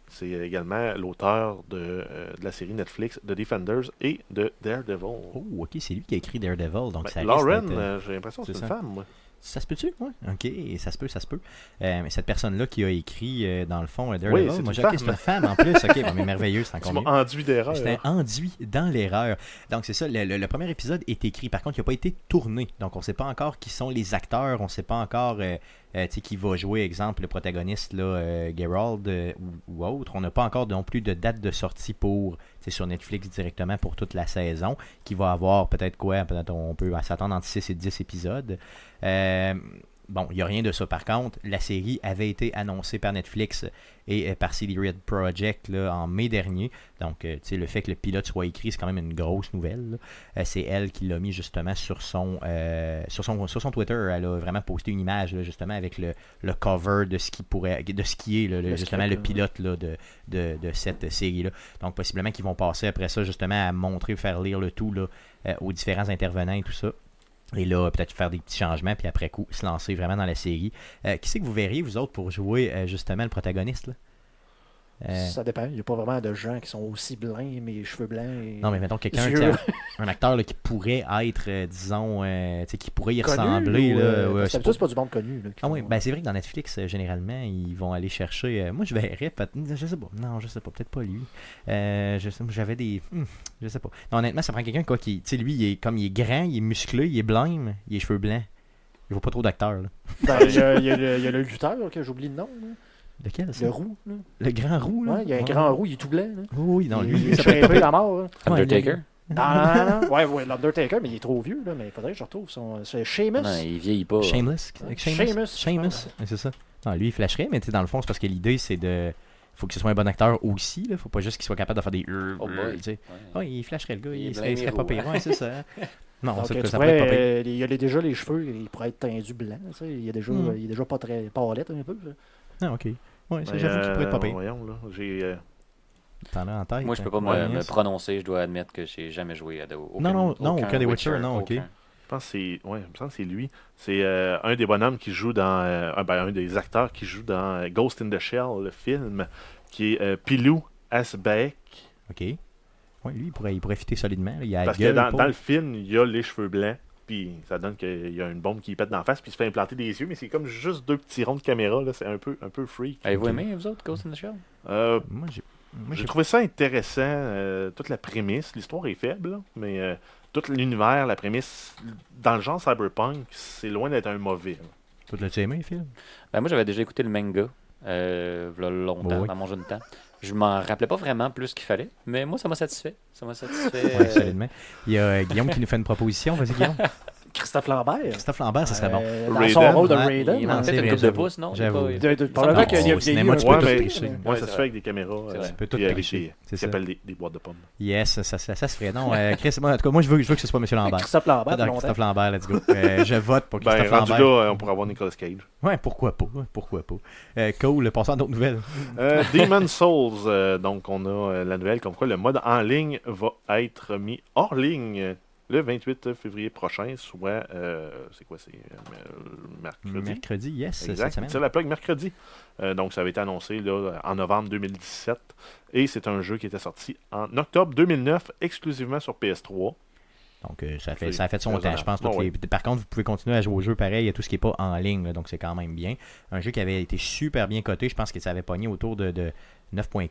[SPEAKER 3] C'est également l'auteur de, de la série Netflix The Defenders et de Daredevil.
[SPEAKER 1] Oh, ok, c'est lui qui a écrit Daredevil. Donc
[SPEAKER 3] Ben,
[SPEAKER 1] ça
[SPEAKER 3] Lauren, j'ai l'impression que c'est
[SPEAKER 1] c'est
[SPEAKER 3] une
[SPEAKER 1] ça.
[SPEAKER 3] femme. moi.
[SPEAKER 1] Ça se peut-tu? Ouais. Ok, ça se peut, ça se peut. Euh, mais cette personne-là qui a écrit, euh, dans le fond, euh, Daredevil,
[SPEAKER 3] c'est
[SPEAKER 1] moi j'ai c'est une femme en plus. Ok, bon, mais merveilleux, c'est encore mieux.
[SPEAKER 3] enduit d'erreur.
[SPEAKER 1] J'étais enduit dans l'erreur. Donc c'est ça, le, le- le premier épisode est écrit. Par contre, il n'a pas été tourné. Donc on ne sait pas encore qui sont les acteurs. On ne sait pas encore euh, qui va jouer, exemple, le protagoniste, là, euh, Geralt euh, ou, autre. On n'a pas encore non plus de date de sortie pour sur Netflix directement pour toute la saison. Qui va avoir peut-être quoi Peut-être on peut s'attendre entre 6 et 10 épisodes. Bon, il n'y a rien de ça. Par contre, la série avait été annoncée par Netflix et euh, par CD Red Project là, en mai dernier. Donc, euh, tu sais, le fait que le pilote soit écrit, c'est quand même une grosse nouvelle. Euh, c'est elle qui l'a mis justement sur son, euh, sur son sur son Twitter. Elle a vraiment posté une image là, justement avec le, le cover de ce qui pourrait de ce qui est là, le-
[SPEAKER 2] Le
[SPEAKER 1] justement
[SPEAKER 2] script,
[SPEAKER 1] le pilote là, de, de, de cette série-là. Donc, possiblement qu'ils vont passer après ça justement à montrer, faire lire le tout là, aux différents intervenants et tout ça. Et là, peut-être faire des petits changements, puis après coup, se lancer vraiment dans la série. Euh, qui c'est que vous verriez, vous autres, pour jouer euh, justement le protagoniste? Euh,
[SPEAKER 2] Ça dépend. Il n'y a pas vraiment de gens qui sont aussi blancs, mais cheveux blancs. Et...
[SPEAKER 1] Non, mais mettons quelqu'un, un acteur là, qui pourrait être, euh, disons, euh, qui pourrait y
[SPEAKER 2] Connu,
[SPEAKER 1] ressembler.
[SPEAKER 2] ou,
[SPEAKER 1] là, ouais, c'est pas-
[SPEAKER 2] du monde connu. là,
[SPEAKER 1] Ah oui, ben c'est vrai que dans Netflix, généralement, ils vont aller chercher. moi, je verrais, je sais pas. Non, je sais pas, peut-être pas lui. Je sais- J'avais des. hmm, je sais pas. Non, honnêtement, ça prend quelqu'un quoi qui. Tu sais, lui, il est comme il est grand, il est musclé, il est blême, il a les cheveux blancs. Je vois pas trop d'acteurs.
[SPEAKER 2] Ben, il, y a, y le, il y a le lutteur, que j'oublie le nom. là.
[SPEAKER 1] Lequel ça?
[SPEAKER 2] Le roux. là.
[SPEAKER 1] Le grand roux, là?
[SPEAKER 2] Ouais, il y a un
[SPEAKER 1] Ouais.
[SPEAKER 2] grand roux, il est tout blanc. là.
[SPEAKER 1] Oui, oui, non, lui,
[SPEAKER 2] il
[SPEAKER 1] ça
[SPEAKER 2] shrimpé
[SPEAKER 1] pas
[SPEAKER 2] à mort. là.
[SPEAKER 1] Ouais,
[SPEAKER 4] Undertaker?
[SPEAKER 2] Non, non, non, non. Ouais, ouais, l'Undertaker, mais il est trop vieux. Là, mais il faudrait que je retrouve son. C'est Sheamus.
[SPEAKER 4] Non, il vieillit pas.
[SPEAKER 1] Shameless. avec
[SPEAKER 2] Sheamus,
[SPEAKER 1] Sheamus. Sheamus. C'est ça. Non, lui, il flasherait, mais tu sais, dans le fond, c'est parce que l'idée, c'est de. faut que ce soit un bon acteur aussi. Là. Faut pas juste qu'il soit capable de faire des.
[SPEAKER 4] Oh boy.
[SPEAKER 1] sais.
[SPEAKER 4] Ouais.
[SPEAKER 1] Ouais, il flasherait le gars.
[SPEAKER 4] Il
[SPEAKER 1] serait, il serait
[SPEAKER 4] blême
[SPEAKER 1] pas pire. Ouais, c'est ça. Non,
[SPEAKER 2] Donc,
[SPEAKER 1] ça,
[SPEAKER 2] tu
[SPEAKER 1] ça
[SPEAKER 2] pourrais,
[SPEAKER 1] pourrait être pas pire.
[SPEAKER 2] euh, il y a déjà les cheveux, il pourrait être tendu blanc. tu sais, Il est déjà,
[SPEAKER 1] Mm.
[SPEAKER 2] il est déjà pas très pâlette un peu. là.
[SPEAKER 1] Ah, ok. Ouais,
[SPEAKER 3] Ben,
[SPEAKER 1] j'avoue qu'il pourrait être pas
[SPEAKER 3] euh,
[SPEAKER 1] pire.
[SPEAKER 3] Voyons, là. J'ai. euh,
[SPEAKER 1] T'en as en tête.
[SPEAKER 4] Moi, je peux pas
[SPEAKER 1] hein?
[SPEAKER 4] me, me prononcer. Je dois admettre que j'ai jamais joué à de, aucun,
[SPEAKER 1] Non, non, non, aucun des Witcher, non, ok.
[SPEAKER 3] Je pense que c'est. Ouais, semble que c'est lui. C'est euh, un des bonhommes qui joue dans. euh, un, ben, un des acteurs qui joue dans euh, Ghost in the Shell, le film, qui est euh, Pilou Asbeck.
[SPEAKER 1] Ok. Ouais, lui, il pourrait, il pourrait fitter solidement. Il a
[SPEAKER 3] Parce que dans, dans le film, il a les cheveux blancs. Puis ça donne qu'il y a une bombe qui pète dans la face. Puis il se fait implanter des yeux. Mais c'est comme juste deux petits ronds de caméra. là, C'est un peu, un peu freak.
[SPEAKER 4] Avez-vous aimé, vous autres, Ghost in the Shell?
[SPEAKER 3] Euh,
[SPEAKER 1] Moi, j'ai. Moi,
[SPEAKER 3] J'ai trouvé ça intéressant, euh, toute la prémisse. L'histoire est faible, là, mais euh, tout l'univers, la prémisse, dans le genre cyberpunk, c'est loin d'être un mauvais.
[SPEAKER 1] Toi, l'as-tu aimé, Phil
[SPEAKER 4] Ben, moi, j'avais déjà écouté le manga, euh, v'là longtemps,
[SPEAKER 1] Oui.
[SPEAKER 4] dans mon jeune temps. Je m'en rappelais pas vraiment plus qu'il fallait, mais moi, ça m'a satisfait. Ça m'a satisfait.
[SPEAKER 1] Ouais,
[SPEAKER 4] euh,
[SPEAKER 1] solidement. Il y a euh, Guillaume qui nous fait une proposition. Vas-y, Guillaume.
[SPEAKER 2] Christophe Lambert.
[SPEAKER 1] Christophe Lambert, ça serait bon.
[SPEAKER 2] Euh, dans
[SPEAKER 3] Raiden.
[SPEAKER 2] son rôle de
[SPEAKER 1] Ouais,
[SPEAKER 2] Raiden.
[SPEAKER 4] Il peut-être une coupe de pouce, non?
[SPEAKER 1] J'avoue.
[SPEAKER 2] Probablement qu'il y a vieilli un
[SPEAKER 1] tu
[SPEAKER 2] peu
[SPEAKER 1] peux
[SPEAKER 3] Ouais,
[SPEAKER 1] tout tricher.
[SPEAKER 4] C'est
[SPEAKER 3] ça se fait avec des caméras
[SPEAKER 4] C'est
[SPEAKER 3] euh.
[SPEAKER 1] Tu peux tout tricher. C'est ça.
[SPEAKER 3] s'appellent des, des boîtes de pommes.
[SPEAKER 1] Yes, ça, ça, ça se ferait. Non, euh, Chris, moi, en tout cas, moi, je veux, je veux que ce soit M. Lambert.
[SPEAKER 2] Christophe Lambert.
[SPEAKER 1] Christophe Lambert, let's go. Euh, je vote pour
[SPEAKER 3] Ben,
[SPEAKER 1] Christophe
[SPEAKER 3] rendu
[SPEAKER 1] Lambert.
[SPEAKER 3] là, on pourrait avoir Nicolas Cage.
[SPEAKER 1] Ouais, pourquoi pas. Pourquoi pas. Euh, cool, passons à d'autres nouvelles.
[SPEAKER 3] Euh, Demon Souls, euh, donc on a euh, la nouvelle comme quoi le mode en ligne va être mis hors ligne le 28 février prochain, soit, euh, c'est quoi, c'est euh, mercredi?
[SPEAKER 1] Mercredi, yes.
[SPEAKER 3] C'est la plug mercredi. Euh, donc, ça avait été annoncé là, en novembre 2017. Et c'est un jeu qui était sorti en octobre 2009, exclusivement sur PS3.
[SPEAKER 1] Donc, euh, ça, fait, ça a fait son temps, je pense.
[SPEAKER 3] Bon,
[SPEAKER 1] les- Par contre, vous pouvez continuer à jouer au jeu pareil, à tout ce qui n'est pas en ligne, là, donc c'est quand même bien. Un jeu qui avait été super bien coté, je pense que ça avait pogné autour de, de 9 points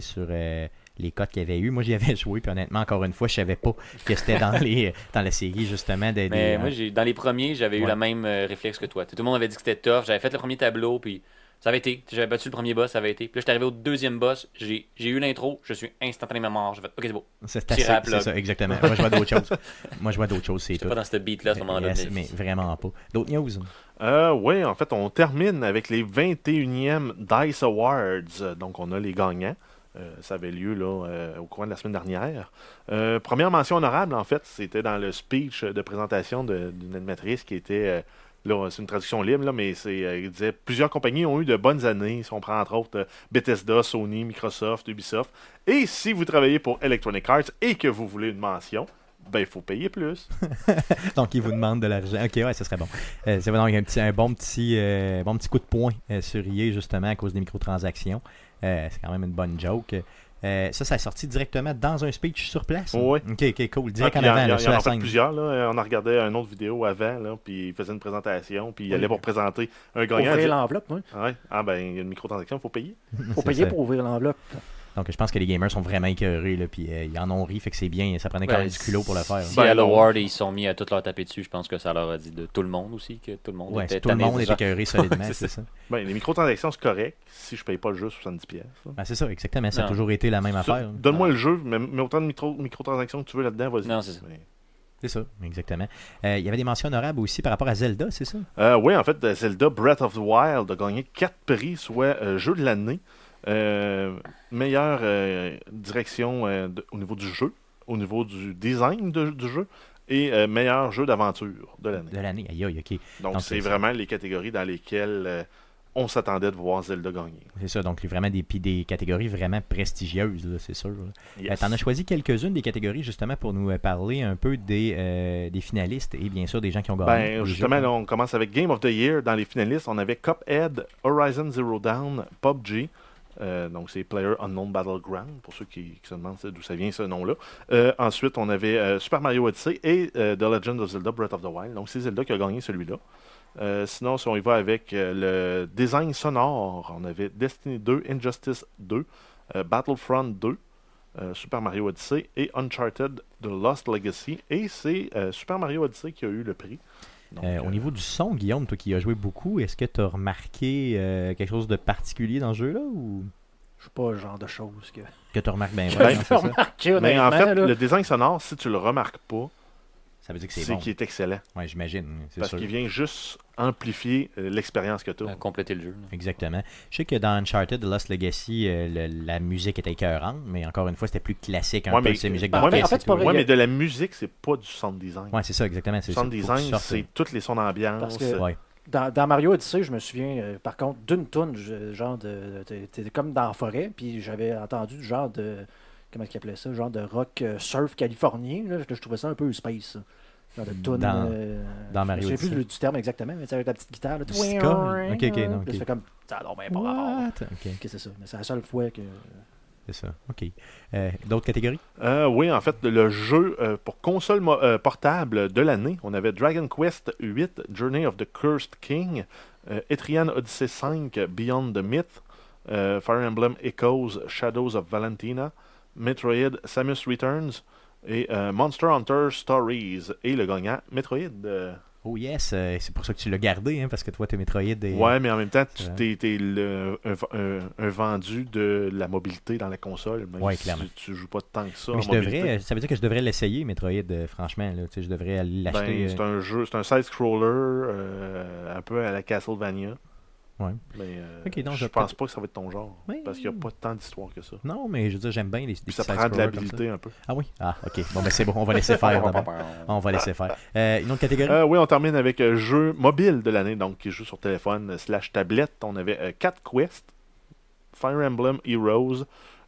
[SPEAKER 1] sur euh, les cotes qu'il y avait eu. Moi, j'y avais joué, puis honnêtement, encore une fois, je savais pas que c'était dans, les, dans la série, justement. Des,
[SPEAKER 4] Mais
[SPEAKER 1] des-
[SPEAKER 4] moi, j'ai, dans les premiers, j'avais eu la même euh, réflexe que toi. Tout le monde avait dit que c'était tough. J'avais fait le premier tableau, puis ça avait été. J'avais battu le premier boss, ça avait été. Puis là, j'étais arrivé au deuxième boss, j'ai, j'ai eu l'intro, je suis instantanément mort. J'ai fait, ok, c'est beau.
[SPEAKER 1] c'est assez- c'est ça, exactement. Moi, je vois d'autres choses. Moi, je vois d'autres choses, c'est
[SPEAKER 4] J'étais
[SPEAKER 1] tout.
[SPEAKER 4] pas dans cette beat-là à ce moment-là.
[SPEAKER 1] Yes,
[SPEAKER 4] de ma
[SPEAKER 1] mais
[SPEAKER 4] vie.
[SPEAKER 1] vraiment pas. D'autres news?
[SPEAKER 3] Euh, oui, en fait, on termine avec les 21e DICE Awards. Donc, on a les gagnants. Euh, ça avait lieu là, euh, au courant de la semaine dernière. Euh, première mention honorable, en fait, c'était dans le speech de présentation d'une animatrice qui était. là, c'est une traduction libre, là, mais c'est, il disait plusieurs compagnies ont eu de bonnes années. Si on prend entre autres Bethesda, Sony, Microsoft, Ubisoft. Et si vous travaillez pour Electronic Arts et que vous voulez une mention, ben il faut payer plus.
[SPEAKER 1] Donc, il vous demande de l'argent. Ok, ouais, ça serait bon. Euh, c'est vraiment un, petit, un bon petit, bon petit coup de poing euh, sur EA, justement, à cause des microtransactions. Euh, c'est quand même une bonne joke. Euh, ça, ça a sorti directement dans un speech sur place.
[SPEAKER 3] Oui.
[SPEAKER 1] Ok, ok, cool.
[SPEAKER 3] Ah,
[SPEAKER 1] Direct
[SPEAKER 3] puis
[SPEAKER 1] en
[SPEAKER 3] il y en-
[SPEAKER 1] avant,
[SPEAKER 3] il y
[SPEAKER 1] là,
[SPEAKER 3] en- il
[SPEAKER 1] la
[SPEAKER 3] a fait
[SPEAKER 1] scène.
[SPEAKER 3] plusieurs. Là. On a regardé une autre vidéo avant, là, puis il faisait une présentation, puis il allait pour présenter un gagnant. il
[SPEAKER 2] Ouvrir
[SPEAKER 3] dit,
[SPEAKER 2] l'enveloppe, moi.
[SPEAKER 3] Ouais. Ah ben, il y a une microtransaction, il faut payer.
[SPEAKER 2] Faut
[SPEAKER 1] C'est
[SPEAKER 2] payer
[SPEAKER 1] ça.
[SPEAKER 2] pour ouvrir l'enveloppe.
[SPEAKER 1] Donc, je pense que les gamers sont vraiment écœurés, là, puis euh, ils en ont ri, fait que c'est bien. Ça prenait quand même du culot pour le faire.
[SPEAKER 4] Si à l'award, ils se sont mis à tout leur taper dessus, je pense que ça leur a dit de tout le monde aussi, que tout le monde
[SPEAKER 1] Ouais,
[SPEAKER 4] était
[SPEAKER 1] tout le monde
[SPEAKER 4] de
[SPEAKER 1] est écœuré solidement,
[SPEAKER 4] C'est
[SPEAKER 1] ça.
[SPEAKER 3] Ben, les microtransactions, c'est correct si je paye pas le jeu 70$. pièces.
[SPEAKER 1] Ben, c'est ça, exactement. Ça a toujours été la même affaire.
[SPEAKER 3] Donne-moi le jeu, mais, mais autant de micro, microtransactions que tu veux là-dedans, vas-y.
[SPEAKER 4] Non, c'est ça.
[SPEAKER 3] Mais
[SPEAKER 1] C'est ça, exactement. Euh, il y avait des mentions honorables aussi par rapport à Zelda, c'est ça?
[SPEAKER 3] Euh, oui, en fait, Zelda Breath of the Wild a gagné 4 prix, soit euh, jeu de l'année, meilleure euh, direction euh, de- au niveau du jeu, au niveau du design de- du jeu, et euh, meilleur jeu d'aventure de l'année.
[SPEAKER 1] De l'année. Aïe, aïe, ok.
[SPEAKER 3] Donc, c'est vraiment les catégories dans lesquelles euh, on s'attendait de voir Zelda gagner.
[SPEAKER 1] C'est ça, donc vraiment des, catégories vraiment prestigieuses, c'est sûr.
[SPEAKER 3] Yes.
[SPEAKER 1] Euh, T'en as choisi quelques-unes des catégories justement pour nous euh, parler un peu des, euh, des finalistes et bien sûr des gens qui ont gagné.
[SPEAKER 3] Ben, justement, là, on commence avec Game of the Year. Dans les finalistes, on avait Cuphead, Horizon Zero Dawn, PUBG. Euh, donc, c'est Player Unknown Battleground, pour ceux qui, se demandent d'où ça vient ce nom-là. Euh, ensuite, on avait euh, Super Mario Odyssey et The Legend of Zelda Breath of the Wild. Donc, c'est Zelda qui a gagné celui-là. Sinon, si on y va avec le design sonore, on avait Destiny 2, Injustice 2, euh, Battlefront 2, euh, Super Mario Odyssey et Uncharted The Lost Legacy. Et c'est Super Mario Odyssey qui a eu le prix. Donc,
[SPEAKER 1] Euh, au
[SPEAKER 3] euh,
[SPEAKER 1] niveau du son, Guillaume, toi qui as joué beaucoup, est-ce que tu as remarqué euh, quelque chose de particulier dans ce jeu-là ou?
[SPEAKER 2] Je suis pas le genre de choses que.
[SPEAKER 1] que tu remarques bien ouais,
[SPEAKER 3] Mais en fait,
[SPEAKER 2] là.
[SPEAKER 3] le design sonore, si tu le remarques pas,
[SPEAKER 1] Ça veut dire que c'est
[SPEAKER 3] c'est
[SPEAKER 1] bon.
[SPEAKER 3] qu'il est excellent.
[SPEAKER 1] Ouais, j'imagine, c'est
[SPEAKER 3] Parce
[SPEAKER 1] sûr.
[SPEAKER 3] qu'il vient juste amplifier euh, l'expérience que tu as.
[SPEAKER 4] compléter le jeu. là.
[SPEAKER 1] Exactement. Je sais que dans Uncharted The Lost Legacy, euh, le- la musique était écœurante, mais encore une fois, c'était plus classique un
[SPEAKER 3] Ouais,
[SPEAKER 1] peu
[SPEAKER 3] mais-
[SPEAKER 1] de ces musiques
[SPEAKER 2] fait-
[SPEAKER 1] d'orchestre
[SPEAKER 2] en fait.
[SPEAKER 3] Ouais, mais de la musique, c'est pas du sound design.
[SPEAKER 1] Ouais, c'est ça, exactement.
[SPEAKER 3] Le sound design, c'est tous les sons d'ambiance.
[SPEAKER 2] Parce que-
[SPEAKER 1] Ouais.
[SPEAKER 2] Dans, dans Mario Odyssey, je me souviens, euh, par contre, d'une toune, genre de. t'es- T'es comme dans la forêt, puis j'avais entendu du genre de. Comment ils appelaient ça Genre de rock euh, surf californien. Là, je, je trouvais ça un peu space. ça. Genre de toune.
[SPEAKER 1] Dans-
[SPEAKER 2] euh,
[SPEAKER 1] dans
[SPEAKER 2] je
[SPEAKER 1] Mario
[SPEAKER 2] me souviens plus
[SPEAKER 1] Odyssey.
[SPEAKER 2] du, terme exactement, mais c'est avec la petite guitare. Là?
[SPEAKER 1] Ok, ok, non,
[SPEAKER 2] Puis
[SPEAKER 1] ok.
[SPEAKER 2] c'est comme. Ça a donc bien pas.
[SPEAKER 1] What? Ok,
[SPEAKER 2] Ok, c'est ça. Mais c'est la seule fois que.
[SPEAKER 1] c'est ça. OK. Euh, D'autres catégories?
[SPEAKER 3] Euh, oui, en fait, le jeu euh, pour console euh, portable de l'année, on avait Dragon Quest 8, Journey of the Cursed King, euh, Etrian Odyssey 5, Beyond the Myth, euh, Fire Emblem Echoes, Shadows of Valentina, Metroid Samus Returns et euh, Monster Hunter Stories. Et le gagnant, Metroid. euh,
[SPEAKER 1] Oh yes, euh, c'est pour ça que tu l'as gardé, hein, parce que toi, t'es Metroid et...
[SPEAKER 3] Ouais, mais en même temps, tu
[SPEAKER 1] vrai.
[SPEAKER 3] t'es, t'es le- un, un- un vendu de la mobilité dans la console. Même
[SPEAKER 1] Ouais,
[SPEAKER 3] si
[SPEAKER 1] clairement.
[SPEAKER 3] Tu, tu joues pas tant que ça.
[SPEAKER 1] Mais
[SPEAKER 3] en
[SPEAKER 1] je
[SPEAKER 3] mobilité.
[SPEAKER 1] devrais, ça veut dire que je devrais l'essayer, Metroid, euh, franchement. Là, je devrais
[SPEAKER 3] Ben,
[SPEAKER 1] l'acheter.
[SPEAKER 3] c'est
[SPEAKER 1] euh,
[SPEAKER 3] un jeu, c'est un side-scroller euh, un peu à la Castlevania.
[SPEAKER 1] Ouais.
[SPEAKER 3] Mais euh,
[SPEAKER 1] donc
[SPEAKER 3] je
[SPEAKER 1] je
[SPEAKER 3] pense pas que ça va être ton genre. Parce qu'il n'y a pas tant d'histoire que ça.
[SPEAKER 1] Non, mais je veux dire, j'aime bien les, les
[SPEAKER 3] ça prend de l'habilité un peu.
[SPEAKER 1] Ah oui? Ah, ok. Bon, ben c'est bon, on va laisser faire. On va laisser faire. Euh, une autre catégorie?
[SPEAKER 3] Euh, oui, on termine avec jeu mobile de l'année, donc qui joue sur téléphone slash tablette. On avait Cat Quest, Fire Emblem Heroes,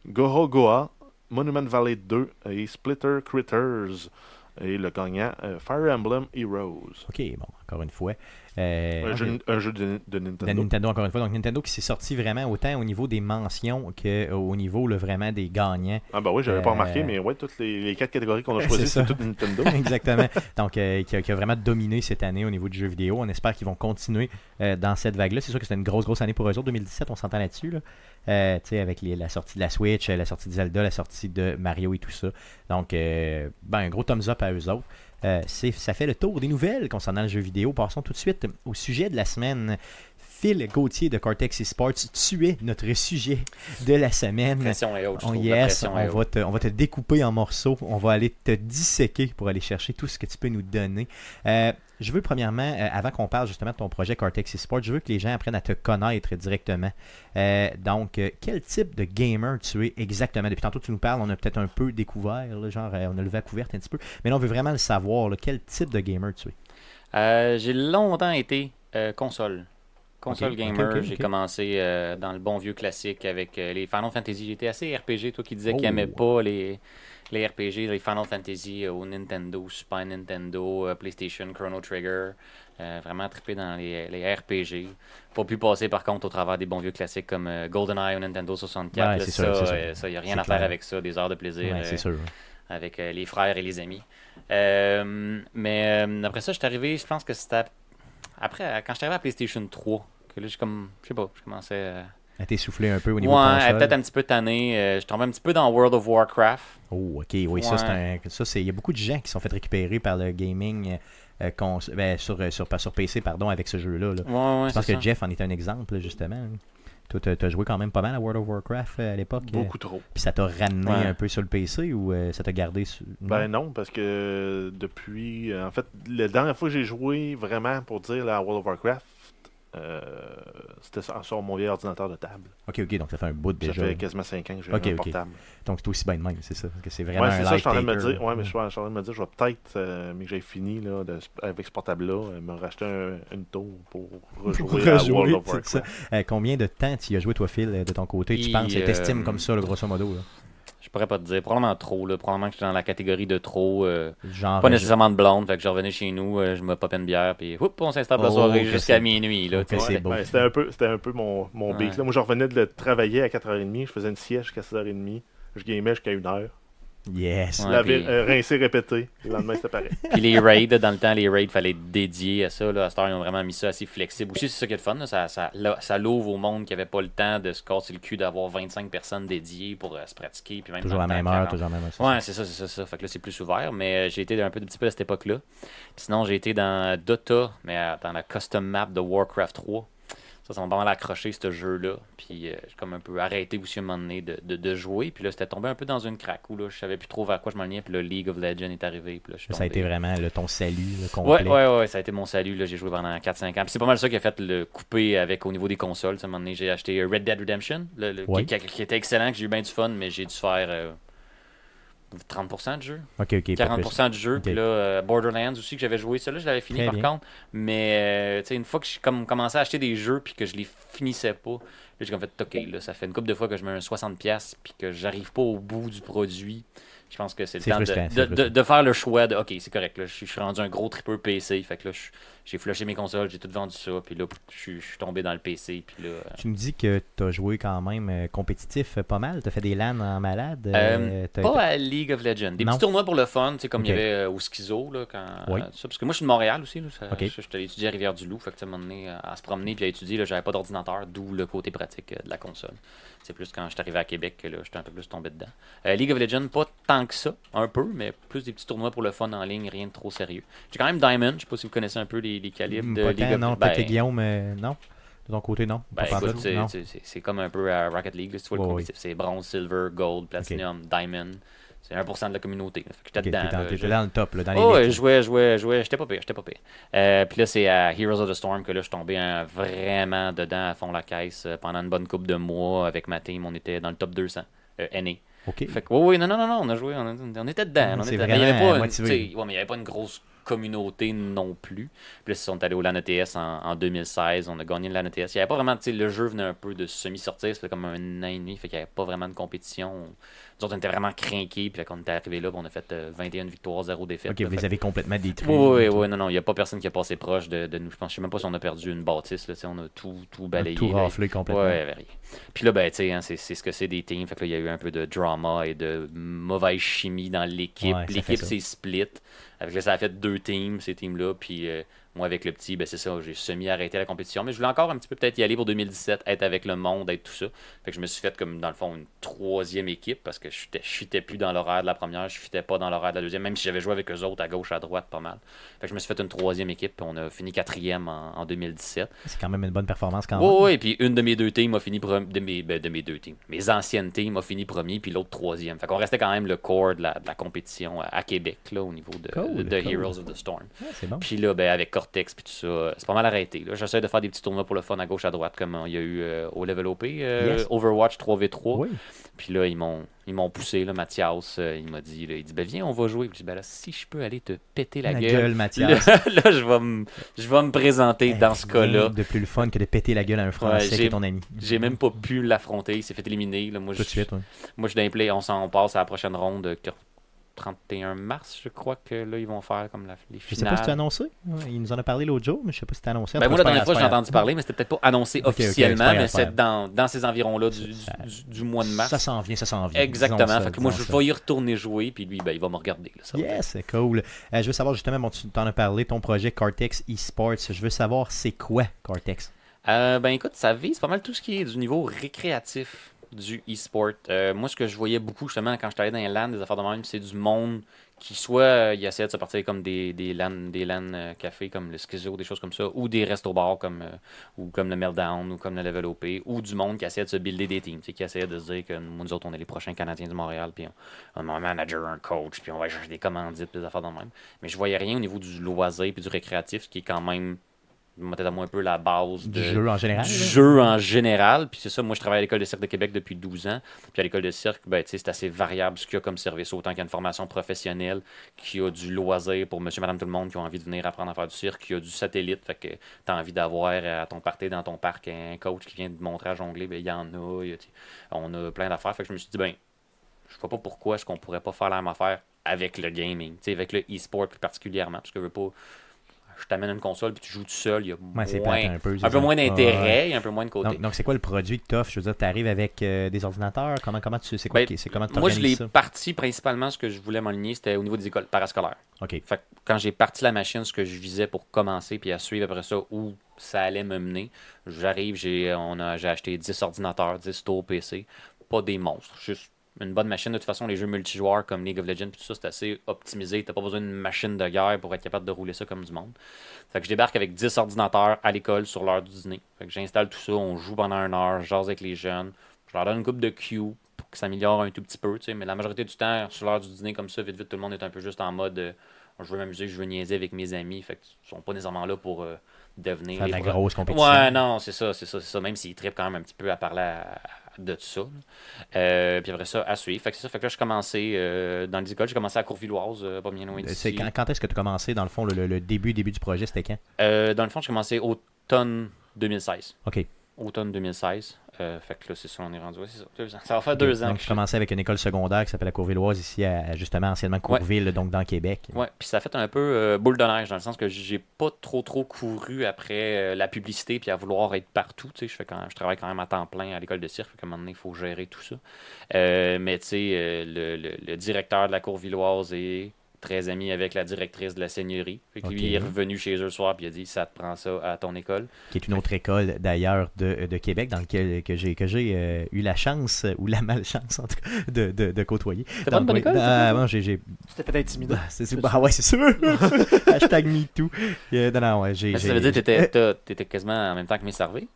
[SPEAKER 3] Goro Goa, Monument Valley 2 et Splitter Critters. Et le gagnant, Fire Emblem Heroes.
[SPEAKER 1] Ok, bon, encore une fois. Euh,
[SPEAKER 3] Un, jeu, un jeu de, de
[SPEAKER 1] De
[SPEAKER 3] Nintendo.
[SPEAKER 1] Nintendo, encore une fois. Donc, Nintendo qui s'est sorti vraiment autant au niveau des mentions qu'au niveau là, vraiment des gagnants.
[SPEAKER 3] Ah bah oui, j'avais pas
[SPEAKER 1] Euh,
[SPEAKER 3] remarqué, mais ouais, toutes les, les quatre catégories qu'on a
[SPEAKER 1] C'est
[SPEAKER 3] choisies, c'est toutes Nintendo.
[SPEAKER 1] Exactement. Donc, euh, qui, a, qui a vraiment dominé cette année au niveau du jeu vidéo. On espère qu'ils vont continuer euh, dans cette vague-là. C'est sûr que c'était une grosse, grosse année pour eux autres. 2017, on s'entend là-dessus. Là. Euh, tu sais, avec les- la sortie de la Switch, euh, la sortie de Zelda, la sortie de Mario et tout ça. Donc, euh, ben, un gros thumbs up à eux autres. Euh, ça fait le tour des nouvelles concernant le jeu vidéo. Passons tout de suite au sujet de la semaine. Phil Gauthier de Cortex Esports, tu es notre sujet de la semaine.
[SPEAKER 4] pression
[SPEAKER 1] yes, on va, te, on va te découper en morceaux. On va aller te disséquer pour aller chercher tout ce que tu peux nous donner. Euh, je veux premièrement, euh, avant qu'on parle justement de ton projet Cortex Esports, je veux que les gens apprennent à te connaître directement. Euh, donc, quel type de gamer tu es exactement? Depuis tantôt, tu nous parles, on a peut-être un peu découvert, là, genre on a levé la couverte un petit peu, mais là, on veut vraiment le savoir. là, quel type de gamer tu es?
[SPEAKER 4] J'ai longtemps été console. Console gamer, j'ai commencé euh, dans le bon vieux classique avec euh, les Final Fantasy. J'étais assez RPG, toi qui disais
[SPEAKER 1] Oh.
[SPEAKER 4] qu'il aimait pas les, les RPG, les Final Fantasy euh, au Nintendo, Super Nintendo, euh, PlayStation, Chrono Trigger. Vraiment trippé dans les, les RPG. Pas pu passer par contre au travers des bons vieux classiques comme GoldenEye au Nintendo 64.
[SPEAKER 1] Ouais,
[SPEAKER 4] Là, ça,
[SPEAKER 1] sûr, c'est sûr.
[SPEAKER 4] euh, ça, y a rien à faire avec ça, des heures de plaisir.
[SPEAKER 1] Ouais, sûr.
[SPEAKER 4] avec les frères et les amis. Mais après ça, je suis arrivé, je pense que c'était après, euh, quand je suis arrivé à PlayStation 3, que là, j'ai comme, je sais pas, je commençais à...
[SPEAKER 1] À t'essouffler un peu au niveau
[SPEAKER 4] Ouais,
[SPEAKER 1] console.
[SPEAKER 4] peut-être un petit peu tanné. euh, je tombais un petit peu dans World of Warcraft.
[SPEAKER 1] Oh, ok, oui, ça,
[SPEAKER 4] Ouais.
[SPEAKER 1] c'est un. Ça, c'est. Il y a beaucoup de gens qui sont fait récupérer par le gaming euh, cons- ben, sur, euh, sur, sur PC, pardon, avec ce jeu-là. là.
[SPEAKER 4] Ouais, ouais,
[SPEAKER 1] Je pense que
[SPEAKER 4] ça.
[SPEAKER 1] Jeff en est un exemple, justement. Toi, t'as t'as joué quand même pas mal à World of Warcraft euh, à l'époque. euh,
[SPEAKER 3] Beaucoup trop.
[SPEAKER 1] Puis ça t'a ramené
[SPEAKER 4] Ouais.
[SPEAKER 1] un peu sur le PC ou euh, ça t'a gardé sur...
[SPEAKER 3] Ben non, parce que depuis. En fait, la dernière fois que j'ai joué vraiment pour dire là, à World of Warcraft, c'était sur, mon vieil ordinateur de table.
[SPEAKER 1] Ok, ok, donc ça fait un bout
[SPEAKER 3] Ça
[SPEAKER 1] déjà.
[SPEAKER 3] fait quasiment 5 ans que j'ai
[SPEAKER 1] Ok,
[SPEAKER 3] un
[SPEAKER 1] ok.
[SPEAKER 3] portable.
[SPEAKER 1] Donc c'est aussi bien de même, c'est ça. Parce que c'est vraiment
[SPEAKER 3] Ouais,
[SPEAKER 1] un
[SPEAKER 3] c'est ça, je suis en train de me dire. Ouais, mais
[SPEAKER 1] là.
[SPEAKER 3] je suis en train de me dire, je vais peut-être, euh, mais que j'ai fini là, de- avec ce portable-là, euh, me racheter un- une tour pour rejouer à
[SPEAKER 1] rejouer,
[SPEAKER 3] World of Warcraft.
[SPEAKER 1] ça. Euh, combien de temps tu y as joué, toi, Phil, euh, de ton côté? Tu
[SPEAKER 4] Et,
[SPEAKER 1] penses, et t'estimes
[SPEAKER 4] euh,
[SPEAKER 1] comme ça, le grosso modo là?
[SPEAKER 4] Je pourrais pas te dire. Probablement trop. Là. Probablement que j'étais dans la catégorie de trop. euh,
[SPEAKER 1] Genre,
[SPEAKER 4] pas nécessairement de blonde. Fait que je revenais chez nous, euh, je me popais une bière, puis hop, on s'installe pour la
[SPEAKER 1] Oh,
[SPEAKER 4] soirée jusqu'à minuit. Là.
[SPEAKER 3] Ouais, c'était un peu, c'était un peu mon, mon
[SPEAKER 4] Ouais.
[SPEAKER 3] beat. Là. Moi, je revenais de travailler à 4h30, je faisais une sieste jusqu'à 6h30, je gamais jusqu'à 1h.
[SPEAKER 1] Yes.
[SPEAKER 4] Ouais,
[SPEAKER 3] Laver,
[SPEAKER 4] puis-
[SPEAKER 3] euh, rincer, répéter. Le lendemain, c'était pareil.
[SPEAKER 4] Puis les raids, dans le temps, les raids, fallait être dédié à ça. Là. À cette heure, ils ont vraiment mis ça assez flexible. Aussi, c'est ça qui est le fun. là. Ça, ça, l'ouvre au monde qui avait pas le temps de se casser le cul d'avoir 25 personnes dédiées pour euh, se pratiquer. Puis même
[SPEAKER 1] Toujours la même heure,
[SPEAKER 4] 40.
[SPEAKER 1] toujours à la même heure.
[SPEAKER 4] Ouais, c'est ça, c'est ça, c'est ça. Fait que là, c'est plus ouvert. Mais euh, j'ai été un peu, un petit peu à cette époque-là. Puis sinon, j'ai été dans Dota, mais euh, dans la custom map de Warcraft 3. Ça, ça m'a mal accroché, ce jeu-là. Puis euh, j'ai comme un peu arrêté aussi à un moment donné de, de, de jouer. Puis là, c'était tombé un peu dans une craque où là, je savais plus trop vers quoi je m'enlignais. Puis là, League of Legends est arrivé. Puis là, je suis
[SPEAKER 1] Ça a été vraiment ton salut le
[SPEAKER 4] Ouais,
[SPEAKER 1] complet.
[SPEAKER 4] ouais, ouais, ça a été mon salut. là. J'ai joué pendant 4-5 ans. Puis c'est pas mal ça qui a fait le couper avec au niveau des consoles. À un moment donné, j'ai acheté Red Dead Redemption, le- le-
[SPEAKER 1] Ouais.
[SPEAKER 4] qui, qui- qui était excellent, que j'ai eu bien du fun, mais j'ai dû faire euh, 30% de jeu.
[SPEAKER 1] Ok, ok. pas plus.
[SPEAKER 4] 40% du jeu. Puis là, euh, Borderlands aussi que j'avais joué. Celui-là, je l'avais fini
[SPEAKER 1] Très
[SPEAKER 4] par
[SPEAKER 1] bien.
[SPEAKER 4] contre. Mais euh, tu sais, une fois que j'ai comme commencé à acheter des jeux puis que je les finissais pas, là, j'ai comme fait OK, là, ça fait une couple de fois que je mets un 60$ puis que j'arrive pas au bout du produit. Je pense que c'est le temps de, de, faire le choix de OK, c'est correct. Là, je, suis- rendu un gros tripper PC. Fait que là, j'ai flushé mes consoles, j'ai tout vendu ça. Puis là, je, suis- je suis tombé dans le PC. Puis là, euh,
[SPEAKER 1] Tu me dis que tu as joué quand même euh, compétitif euh, pas mal. Tu as fait des LAN en malade.
[SPEAKER 4] Euh,
[SPEAKER 1] euh,
[SPEAKER 4] Pas à League of Legends. Des
[SPEAKER 1] Non.
[SPEAKER 4] petits tournois pour le fun, tu sais, comme il y avait au Schizo, là, quand,
[SPEAKER 1] Oui.
[SPEAKER 4] ça, parce que moi, je suis de Montréal aussi. Là, ça- je, étudier à Rivière-du-Loup, fait que, à un moment donné, à se promener puis à étudier, là, j'avais pas d'ordinateur, d'où le côté pratique de la console. C'est plus quand je suis arrivé à Québec que là, j'étais un peu plus tombé dedans. League of Legends, pas tant que ça, un peu, mais plus des petits tournois pour le fun en ligne, rien de trop sérieux. J'ai quand même Diamond, je sais pas si vous connaissez un peu les, les calibres
[SPEAKER 1] Hmm,
[SPEAKER 4] de of
[SPEAKER 1] non,
[SPEAKER 4] ben,
[SPEAKER 1] peut-être Guillaume, euh, non. De ton côté, non.
[SPEAKER 4] ben, c'est- comme un peu à Rocket League. là, si tu vois le. C'est bronze, silver, gold, platinum, diamond. C'est 1% de la communauté. j'étais
[SPEAKER 1] Ok,
[SPEAKER 4] dedans.
[SPEAKER 1] t'es dans, le top, là, dans les
[SPEAKER 4] Oh, ouais, je jouais, je jouais, je jouais. J'étais pas pire, j'étais pas pire. Euh, puis là, c'est à Heroes of the Storm que là, je suis tombé hein, vraiment dedans à fond la caisse euh, pendant une bonne couple de mois avec ma team. On était dans le top 200. Euh, NA.
[SPEAKER 1] Ok.
[SPEAKER 4] Fait que, oui, oui, non, non, non, on a joué, on, a- on était dedans. on
[SPEAKER 1] C'est
[SPEAKER 4] était- mais il y avait ouais, mais il n'y avait pas une grosse communauté non plus. Puis là, ils sont allés au LAN ETS en, en 2016. On a gagné le LAN ETS. Il n'y avait pas vraiment, tu sais, le jeu venait un peu de semi-sortir. Ça fait comme un an et demi. Fait qu'il n'y avait pas vraiment de compétition. Nous autres, on était vraiment craqués. Puis là, quand on était arrivé là, ben, on a fait euh, 21 victoires, 0 défaites.
[SPEAKER 1] Ok,
[SPEAKER 4] là.
[SPEAKER 1] vous
[SPEAKER 4] Fait
[SPEAKER 1] les avez complètement détruits.
[SPEAKER 4] oui, oui, oui, non, non, il n'y a pas personne qui a passé proche de, de nous. Je pense, je sais même pas si on a perdu une bâtisse, là, on a tout, tout balayé.
[SPEAKER 1] Tout raflé complètement.
[SPEAKER 4] Ouais, rien. Puis là, ben, tu sais, hein, c'est ce que c'est des teams. Fait que là, il y a eu un peu de drama et de mauvaise chimie dans l'équipe.
[SPEAKER 1] Ouais,
[SPEAKER 4] L'équipe s'est split. Avec là, ça a fait deux teams, ces teams-là. Puis euh, moi, avec le petit, ben, c'est ça, j'ai semi-arrêté la compétition. Mais je voulais encore un petit peu peut-être y aller pour 2017, être avec le monde, être tout ça. Fait que je me suis fait comme, dans le fond, une troisième équipe parce que je fitais plus dans l'horaire de la première, je fitais pas dans l'horaire de la deuxième, même si j'avais joué avec eux autres à gauche, à droite, pas mal. Fait que je me suis fait une troisième équipe, puis on a fini quatrième en, en 2017.
[SPEAKER 1] C'est quand même une bonne performance quand
[SPEAKER 4] Oui,
[SPEAKER 1] même.
[SPEAKER 4] oui, puis une de mes deux teams a fini premier, de mes, ben, de mes deux teams. Mes anciennes teams a fini premier, puis l'autre troisième. Fait qu'on restait quand même le core de la, de la compétition à, à Québec, là, au niveau de,
[SPEAKER 1] Cool,
[SPEAKER 4] de
[SPEAKER 1] cool.
[SPEAKER 4] Heroes of the Storm.
[SPEAKER 1] Ouais, bon.
[SPEAKER 4] Puis là, ben, avec Cortex puis tout ça, c'est pas mal arrêté. là. J'essaie de faire des petits tournois pour le fun à gauche, à droite, comme il y a eu euh, au Level OP, euh,
[SPEAKER 1] Yes.
[SPEAKER 4] Overwatch 3v3.
[SPEAKER 1] Oui.
[SPEAKER 4] Puis là, ils m'ont ils m'ont poussé, là, Mathias, euh, il m'a dit, là, il dit, ben viens, on va jouer. Puis je dis, ben là, si je peux aller te péter la,
[SPEAKER 1] La
[SPEAKER 4] gueule,
[SPEAKER 1] gueule, Mathias.
[SPEAKER 4] là, là, je vais me je vais me présenter dans ce cas-là.
[SPEAKER 1] De plus le fun que de péter la gueule à un Français qui
[SPEAKER 4] j'ai-
[SPEAKER 1] est ton ami.
[SPEAKER 4] J'ai même pas pu l'affronter, il s'est fait éliminer. Là. Moi,
[SPEAKER 1] Tout
[SPEAKER 4] je,
[SPEAKER 1] de suite,
[SPEAKER 4] moi, je suis play, on s'en passe à la prochaine ronde, 31 mars, je crois que là, ils vont faire comme la, les
[SPEAKER 1] Je sais pas si tu as
[SPEAKER 4] finales.
[SPEAKER 1] annoncé. Il nous en a parlé l'autre jour, mais je sais pas si tu as annoncé. En
[SPEAKER 4] Ben moi, la dernière fois, j'ai entendu parler, mais c'était peut-être pas annoncé officiellement, mais
[SPEAKER 1] c'est
[SPEAKER 4] dans, dans ces environs-là du, du, du mois de mars.
[SPEAKER 1] Ça s'en vient, ça s'en vient.
[SPEAKER 4] Exactement.
[SPEAKER 1] Disons ça,
[SPEAKER 4] fait que moi, je vais y retourner jouer, puis lui, ben, il va me regarder. là, ça
[SPEAKER 1] Yes, c'est cool. Euh, je veux savoir justement, bon, tu t'en as parlé, ton projet Cortex Esports. Je veux savoir, c'est quoi Cortex?
[SPEAKER 4] Euh, ben écoute, ça vise pas mal tout ce qui est du niveau récréatif. Du e-sport. Euh, moi, ce que je voyais beaucoup, justement, quand j'étais allé dans les LAN, des affaires de même, c'est du monde qui soit euh, il essaie de se partir comme des, des LAN, des LAN euh, cafés comme le Schizo, des choses comme ça, ou des restos bars comme, euh, ou comme le Meltdown ou comme le Level OP, ou du monde qui essaie de se builder des teams, qui essaie de se dire que nous, nous autres, on est les prochains Canadiens du Montréal, puis on, a un manager, un coach, puis on va chercher des commandites, des affaires de même. Mais je voyais rien au niveau du loisir puis du récréatif, ce qui est quand même un peu la base
[SPEAKER 1] Du
[SPEAKER 4] de,
[SPEAKER 1] jeu en général.
[SPEAKER 4] du jeu en général. Puis c'est ça, moi je travaille à l'école de cirque de Québec depuis 12 ans. Puis à l'école de cirque, ben, c'est assez variable ce qu'il y a comme service. Autant qu'il y a une formation professionnelle, qu'il y a du loisir pour monsieur, madame, tout le monde qui ont envie de venir apprendre à faire du cirque, qu'il y a du satellite. Fait que tu as envie d'avoir à ton party dans ton parc un coach qui vient te montrer à jongler, ben il y en a. y on a plein d'affaires. Fait que je me suis dit, ben, je vois pas pourquoi est-ce qu'on pourrait pas faire la même affaire avec le gaming, avec le e-sport plus particulièrement. Parce que je veux pas. Je t'amène une console puis tu joues tout seul, il y a
[SPEAKER 1] Ouais,
[SPEAKER 4] moins,
[SPEAKER 1] un peu.
[SPEAKER 4] un peu moins d'intérêt, il y a un peu moins de côté.
[SPEAKER 1] Donc, c'est quoi le produit que tu offres Je veux dire, tu arrives avec euh, des ordinateurs? Comment, comment tu c'est quoi
[SPEAKER 4] Ben,
[SPEAKER 1] qui- comment
[SPEAKER 4] Moi, je l'ai parti principalement, ce que je voulais m'aligner, c'était au niveau des écoles parascolaires.
[SPEAKER 1] Ok.
[SPEAKER 4] Fait que quand j'ai parti la machine, ce que je visais pour commencer, puis à suivre après ça où ça allait me mener, j'arrive, j'ai acheté 10 ordinateurs, 10 stores PC, pas des monstres, juste une bonne machine. De toute façon, les jeux multijoueurs comme League of Legends, tout ça, c'est assez optimisé. T'as pas besoin d'une machine de guerre pour être capable de rouler ça comme du monde. Fait que je débarque avec 10 ordinateurs à l'école sur l'heure du dîner. Fait que j'installe tout ça, on joue pendant une heure, je jase avec les jeunes, je leur donne une coupe de Q pour que ça améliore un tout petit peu, tu sais, mais la majorité du temps, sur l'heure du dîner comme ça, vite vite, tout le monde est un peu juste en mode euh, je veux m'amuser, je veux niaiser avec mes amis, fait qu'ils sont pas nécessairement là pour euh, devenir
[SPEAKER 1] Faire de la grosse compétition.
[SPEAKER 4] Ouais, non, c'est ça, c'est ça, c'est ça. Même s'ils trippent quand même un petit peu à parler à- de tout ça. Euh, puis après ça, à suivre. Fait que c'est ça. Fait que là, je commençais euh, dans les écoles. J'ai commencé à Courvilloise, euh, pas bien loin
[SPEAKER 1] Euh,
[SPEAKER 4] d'ici.
[SPEAKER 1] quand, quand est-ce que tu as commencé, dans le fond, le, début, début du projet, c'était quand?
[SPEAKER 4] Dans le fond, j'ai commencé automne 2016.
[SPEAKER 1] Ok.
[SPEAKER 4] Automne 2016. Euh, fait que là, c'est ça, on est rendu. ouais, c'est ça, deux ans. Ça va faire deux ans.
[SPEAKER 1] Donc,
[SPEAKER 4] que je-
[SPEAKER 1] commençais avec une école secondaire qui s'appelle la Courvilloise, ici, à, justement, anciennement Courville, donc dans Québec.
[SPEAKER 4] Ouais, puis ça a fait un peu euh, boule de neige dans le sens que j'ai pas trop trop couru après euh, la publicité puis à vouloir être partout. Tu sais, je fais quand je travaille quand même à temps plein à l'école de cirque, fait qu'à un moment donné, il faut gérer tout ça. Mais tu sais, le, le- le directeur de la cour villoise est très ami avec la directrice de la seigneurie. Fait que lui,
[SPEAKER 1] Ok.
[SPEAKER 4] il est revenu chez eux le soir puis il a dit ça te prend ça à ton école.
[SPEAKER 1] qui est une autre école d'ailleurs de, de Québec dans laquelle que j'ai que j'ai euh, eu la chance ou la malchance en tout cas de, de, de côtoyer.
[SPEAKER 4] C'était pas une bonne école?
[SPEAKER 1] ah, bon, j'ai j'ai
[SPEAKER 2] C'était peut-être intimidant.
[SPEAKER 1] bah, c'est bah ouais, c'est sûr. Hashtag MeToo. Euh, non non, ouais, j'ai
[SPEAKER 4] ça veut dire que t'étais- t'as- t'étais quasiment en même temps que mes servés.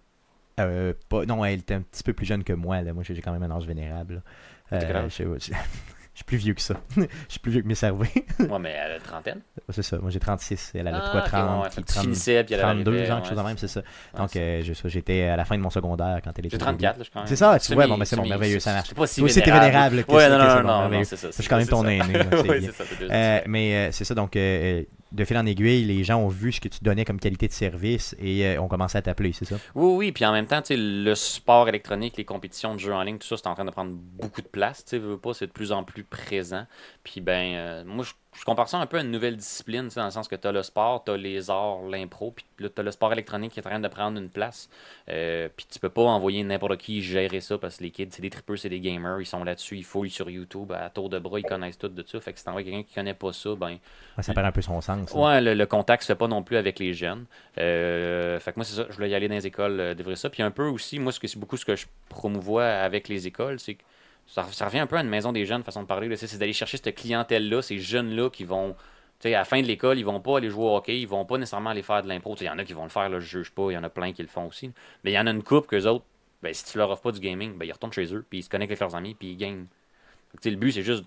[SPEAKER 1] euh, pas, non, elle était un petit peu plus jeune que moi là. Moi j'ai j'ai quand même un âge vénérable. Euh, je, je- je suis plus vieux que ça. je suis plus vieux que mes servés.
[SPEAKER 4] Ouais, mais à la trentaine.
[SPEAKER 1] c'est ça. Moi j'ai 36, elle elle a
[SPEAKER 4] Ah,
[SPEAKER 1] quoi
[SPEAKER 4] ok,
[SPEAKER 1] 30,
[SPEAKER 4] ouais,
[SPEAKER 1] puis
[SPEAKER 4] fait que tu
[SPEAKER 1] 30,
[SPEAKER 4] finissais puis elle
[SPEAKER 1] 32
[SPEAKER 4] arrivait,
[SPEAKER 1] genre
[SPEAKER 4] ouais,
[SPEAKER 1] quelque chose de même, c'est ça.
[SPEAKER 4] ouais,
[SPEAKER 1] Donc euh, j'étais à la fin de mon secondaire quand elle était
[SPEAKER 4] J'ai
[SPEAKER 1] au début.
[SPEAKER 4] 34, là, je même.
[SPEAKER 1] C'est ça, tu vois, bon, ben, c'est
[SPEAKER 4] semi-
[SPEAKER 1] merveilleux, ça marche.
[SPEAKER 4] Je sais pas si
[SPEAKER 1] t'es vénérable,
[SPEAKER 4] Ouais, non, non, non, c'est ça.
[SPEAKER 1] Je suis quand même ton aîné, Euh,
[SPEAKER 4] ans.
[SPEAKER 1] mais euh, c'est ça, donc euh, de fil en aiguille, les gens ont vu ce que tu donnais comme qualité de service et euh, ont commencé à t'appeler, c'est ça?
[SPEAKER 4] Oui, oui, puis en même temps, le sport électronique, les compétitions de jeux en ligne, tout ça, c'est en train de prendre beaucoup de place. Tu veux pas, c'est de plus en plus présent. Puis ben, euh, moi, je, je compare ça un peu à une nouvelle discipline, dans le sens que tu as le sport, tu as les arts, l'impro, puis là, tu as le sport électronique qui est en train de prendre une place. Euh, puis tu peux pas envoyer n'importe qui gérer ça parce que les kids, c'est des tripeux, c'est des gamers, ils sont là-dessus, ils fouillent sur YouTube à tour de bras, ils connaissent tout de ça. Fait que si t'envoies quelqu'un qui connaît pas ça, ben,
[SPEAKER 1] Ouais, ça perd un peu son sens. hein.
[SPEAKER 4] Ouais, le, le contact se fait pas non plus avec les jeunes. Euh, fait que moi, c'est ça, je voulais y aller dans les écoles, euh, ça. Puis un peu aussi, moi, ce que c'est beaucoup ce que je promouvois avec les écoles, c'est que ça, revient un peu à une maison des jeunes, façon de parler. C'est d'aller chercher cette clientèle-là, ces jeunes-là qui vont. Tu sais, à la fin de l'école, ils vont pas aller jouer au hockey, ils vont pas nécessairement aller faire de l'impro. Il y en a qui vont le faire, là, je juge pas, il y en a plein qui le font aussi. Mais il y en a une couple qu'eux autres, ben, si tu leur offres pas du gaming, ben, ils retournent chez eux, puis ils se connectent avec leurs amis, puis ils gagnent. Le but, c'est juste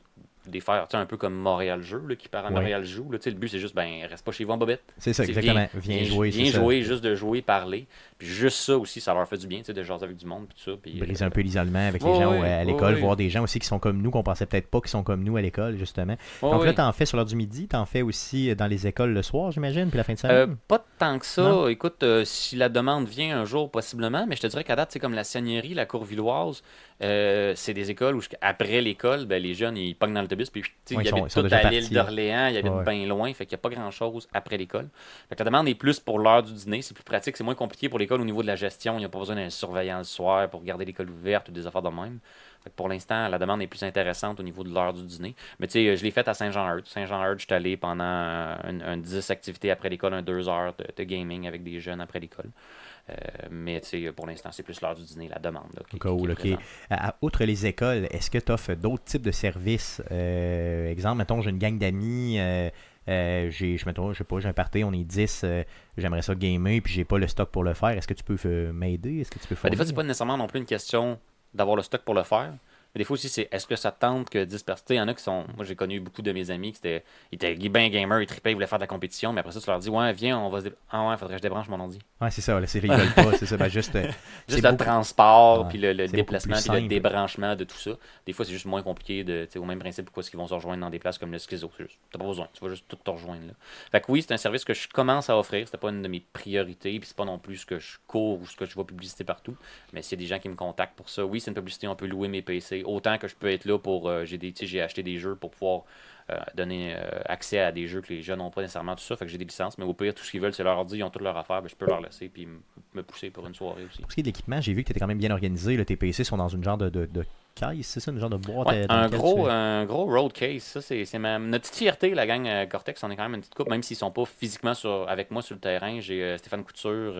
[SPEAKER 4] les faire, un peu comme Montréal Jeu, là, qui part à. Montréal Joue. là. Le but, c'est juste, ben, reste pas chez vous en bobette.
[SPEAKER 1] C'est ça, exactement. Viens, jouer,
[SPEAKER 4] Viens
[SPEAKER 1] c'est ça.
[SPEAKER 4] jouer, juste de jouer, parler. Puis juste ça aussi, ça leur fait du bien, tu sais, de jaser avec du monde, puis tout ça. Puis,
[SPEAKER 1] Briser
[SPEAKER 4] euh,
[SPEAKER 1] un peu l'isolement avec les gens euh, à l'école, voir des gens aussi qui sont comme nous, qu'on pensait peut-être pas qui sont comme nous à l'école, justement. Donc là, t'en fais sur l'heure du midi, t'en fais aussi dans les écoles le soir, j'imagine, puis la fin de
[SPEAKER 4] Euh,
[SPEAKER 1] semaine.
[SPEAKER 4] pas tant que ça.
[SPEAKER 1] Non?
[SPEAKER 4] Écoute, euh, si la demande vient un jour, possiblement, mais je te dirais qu'à date, c'est comme la Seigneurie, la Courvilloise, euh, c'est des écoles où, après l'école, ben, les jeunes, ils pognent dans l'autobus, puis
[SPEAKER 1] Ouais,
[SPEAKER 4] ils
[SPEAKER 1] ils
[SPEAKER 4] habitent
[SPEAKER 1] sont déjà
[SPEAKER 4] à l'île d'Orléans, ils habitent
[SPEAKER 1] Ouais,
[SPEAKER 4] bien loin, fait qu'il n'y a pas grand-chose après l'école. La demande est plus pour l'heure du dîner, c'est plus pratique, c'est moins compliqué pour l'école au niveau de la gestion, il n'y a pas besoin d'un surveillant le soir pour garder l'école ouverte ou des affaires de même. Pour l'instant, la demande est plus intéressante au niveau de l'heure du dîner. Mais tu sais, je l'ai fait à Saint-Jean-Heard. Saint-Jean-Heard, je suis allé pendant un, un 10 activités après l'école, un 2 heures de, de gaming avec des jeunes après l'école. Euh, mais tu sais, pour l'instant, c'est plus l'heure du dîner, la demande. là, qui-
[SPEAKER 1] Cool,
[SPEAKER 4] qui est
[SPEAKER 1] ok.
[SPEAKER 4] présente.
[SPEAKER 1] À- outre les écoles, est-ce que tu offres d'autres types de services? Euh, Exemple, mettons, j'ai une gang d'amis, euh, euh, j'ai, je, mettons, je sais pas, j'ai un party, on est 10, euh, j'aimerais ça gamer, puis j'ai pas le stock pour le faire. Est-ce que tu peux euh, m'aider? Est-ce que tu peux
[SPEAKER 4] Ben, des fois, c'est pas nécessairement non plus une question d'avoir le stock pour le faire. Mais des fois aussi, c'est est-ce que ça te tente que 10 personnes. Tu sais, Il y en a qui sont. Moi, j'ai connu beaucoup de mes amis qui étaient, ils étaient bien gamers, ils tripaient, ils voulaient faire de la compétition, mais après ça, tu leur dis, ouais, viens, on va se. Ah ouais, faudrait que je débranche mon ordi.
[SPEAKER 1] Ouais, c'est ça, c'est, ils veulent pas, c'est ça. Ben, juste, euh,
[SPEAKER 4] Juste le
[SPEAKER 1] beaucoup-
[SPEAKER 4] transport,
[SPEAKER 1] Ouais,
[SPEAKER 4] puis le, déplacement, puis le débranchement de tout ça. Des fois, c'est juste moins compliqué. De, tu sais, au même principe, pourquoi est-ce qu'ils vont se rejoindre dans des places comme le schizo? Juste, t'as pas besoin, tu vas juste tout te rejoindre là. Fait que oui, c'est un service que je commence à offrir. C'était pas une de mes priorités, puis c'est pas non plus ce que je cours ou ce que je vois publicité partout. Mais s'il y a des gens qui me contactent pour ça, oui, c'est une publicité, on peut louer mes PC. Autant que je peux être là pour. euh, j'ai des, acheté des jeux pour pouvoir euh, donner euh, accès à des jeux que les jeunes n'ont pas nécessairement tout ça. Fait que j'ai des licences, mais au pire, tout ce qu'ils veulent, c'est leur ordi, ils ont toute leur affaire, ben, je peux leur laisser puis me pousser pour une soirée aussi.
[SPEAKER 1] Pour ce qui est de l'équipement, j'ai vu que tu étais quand même bien organisé. Là, tes PC sont dans une genre de, de, de caisse, c'est ça, une genre de boîte
[SPEAKER 4] Ouais, un, gros, un gros road case, ça c'est c'est ma, notre petite fierté, la gang Cortex. On est quand même une petite coupe, même s'ils sont pas physiquement sur, avec moi sur le terrain. J'ai Stéphane Couture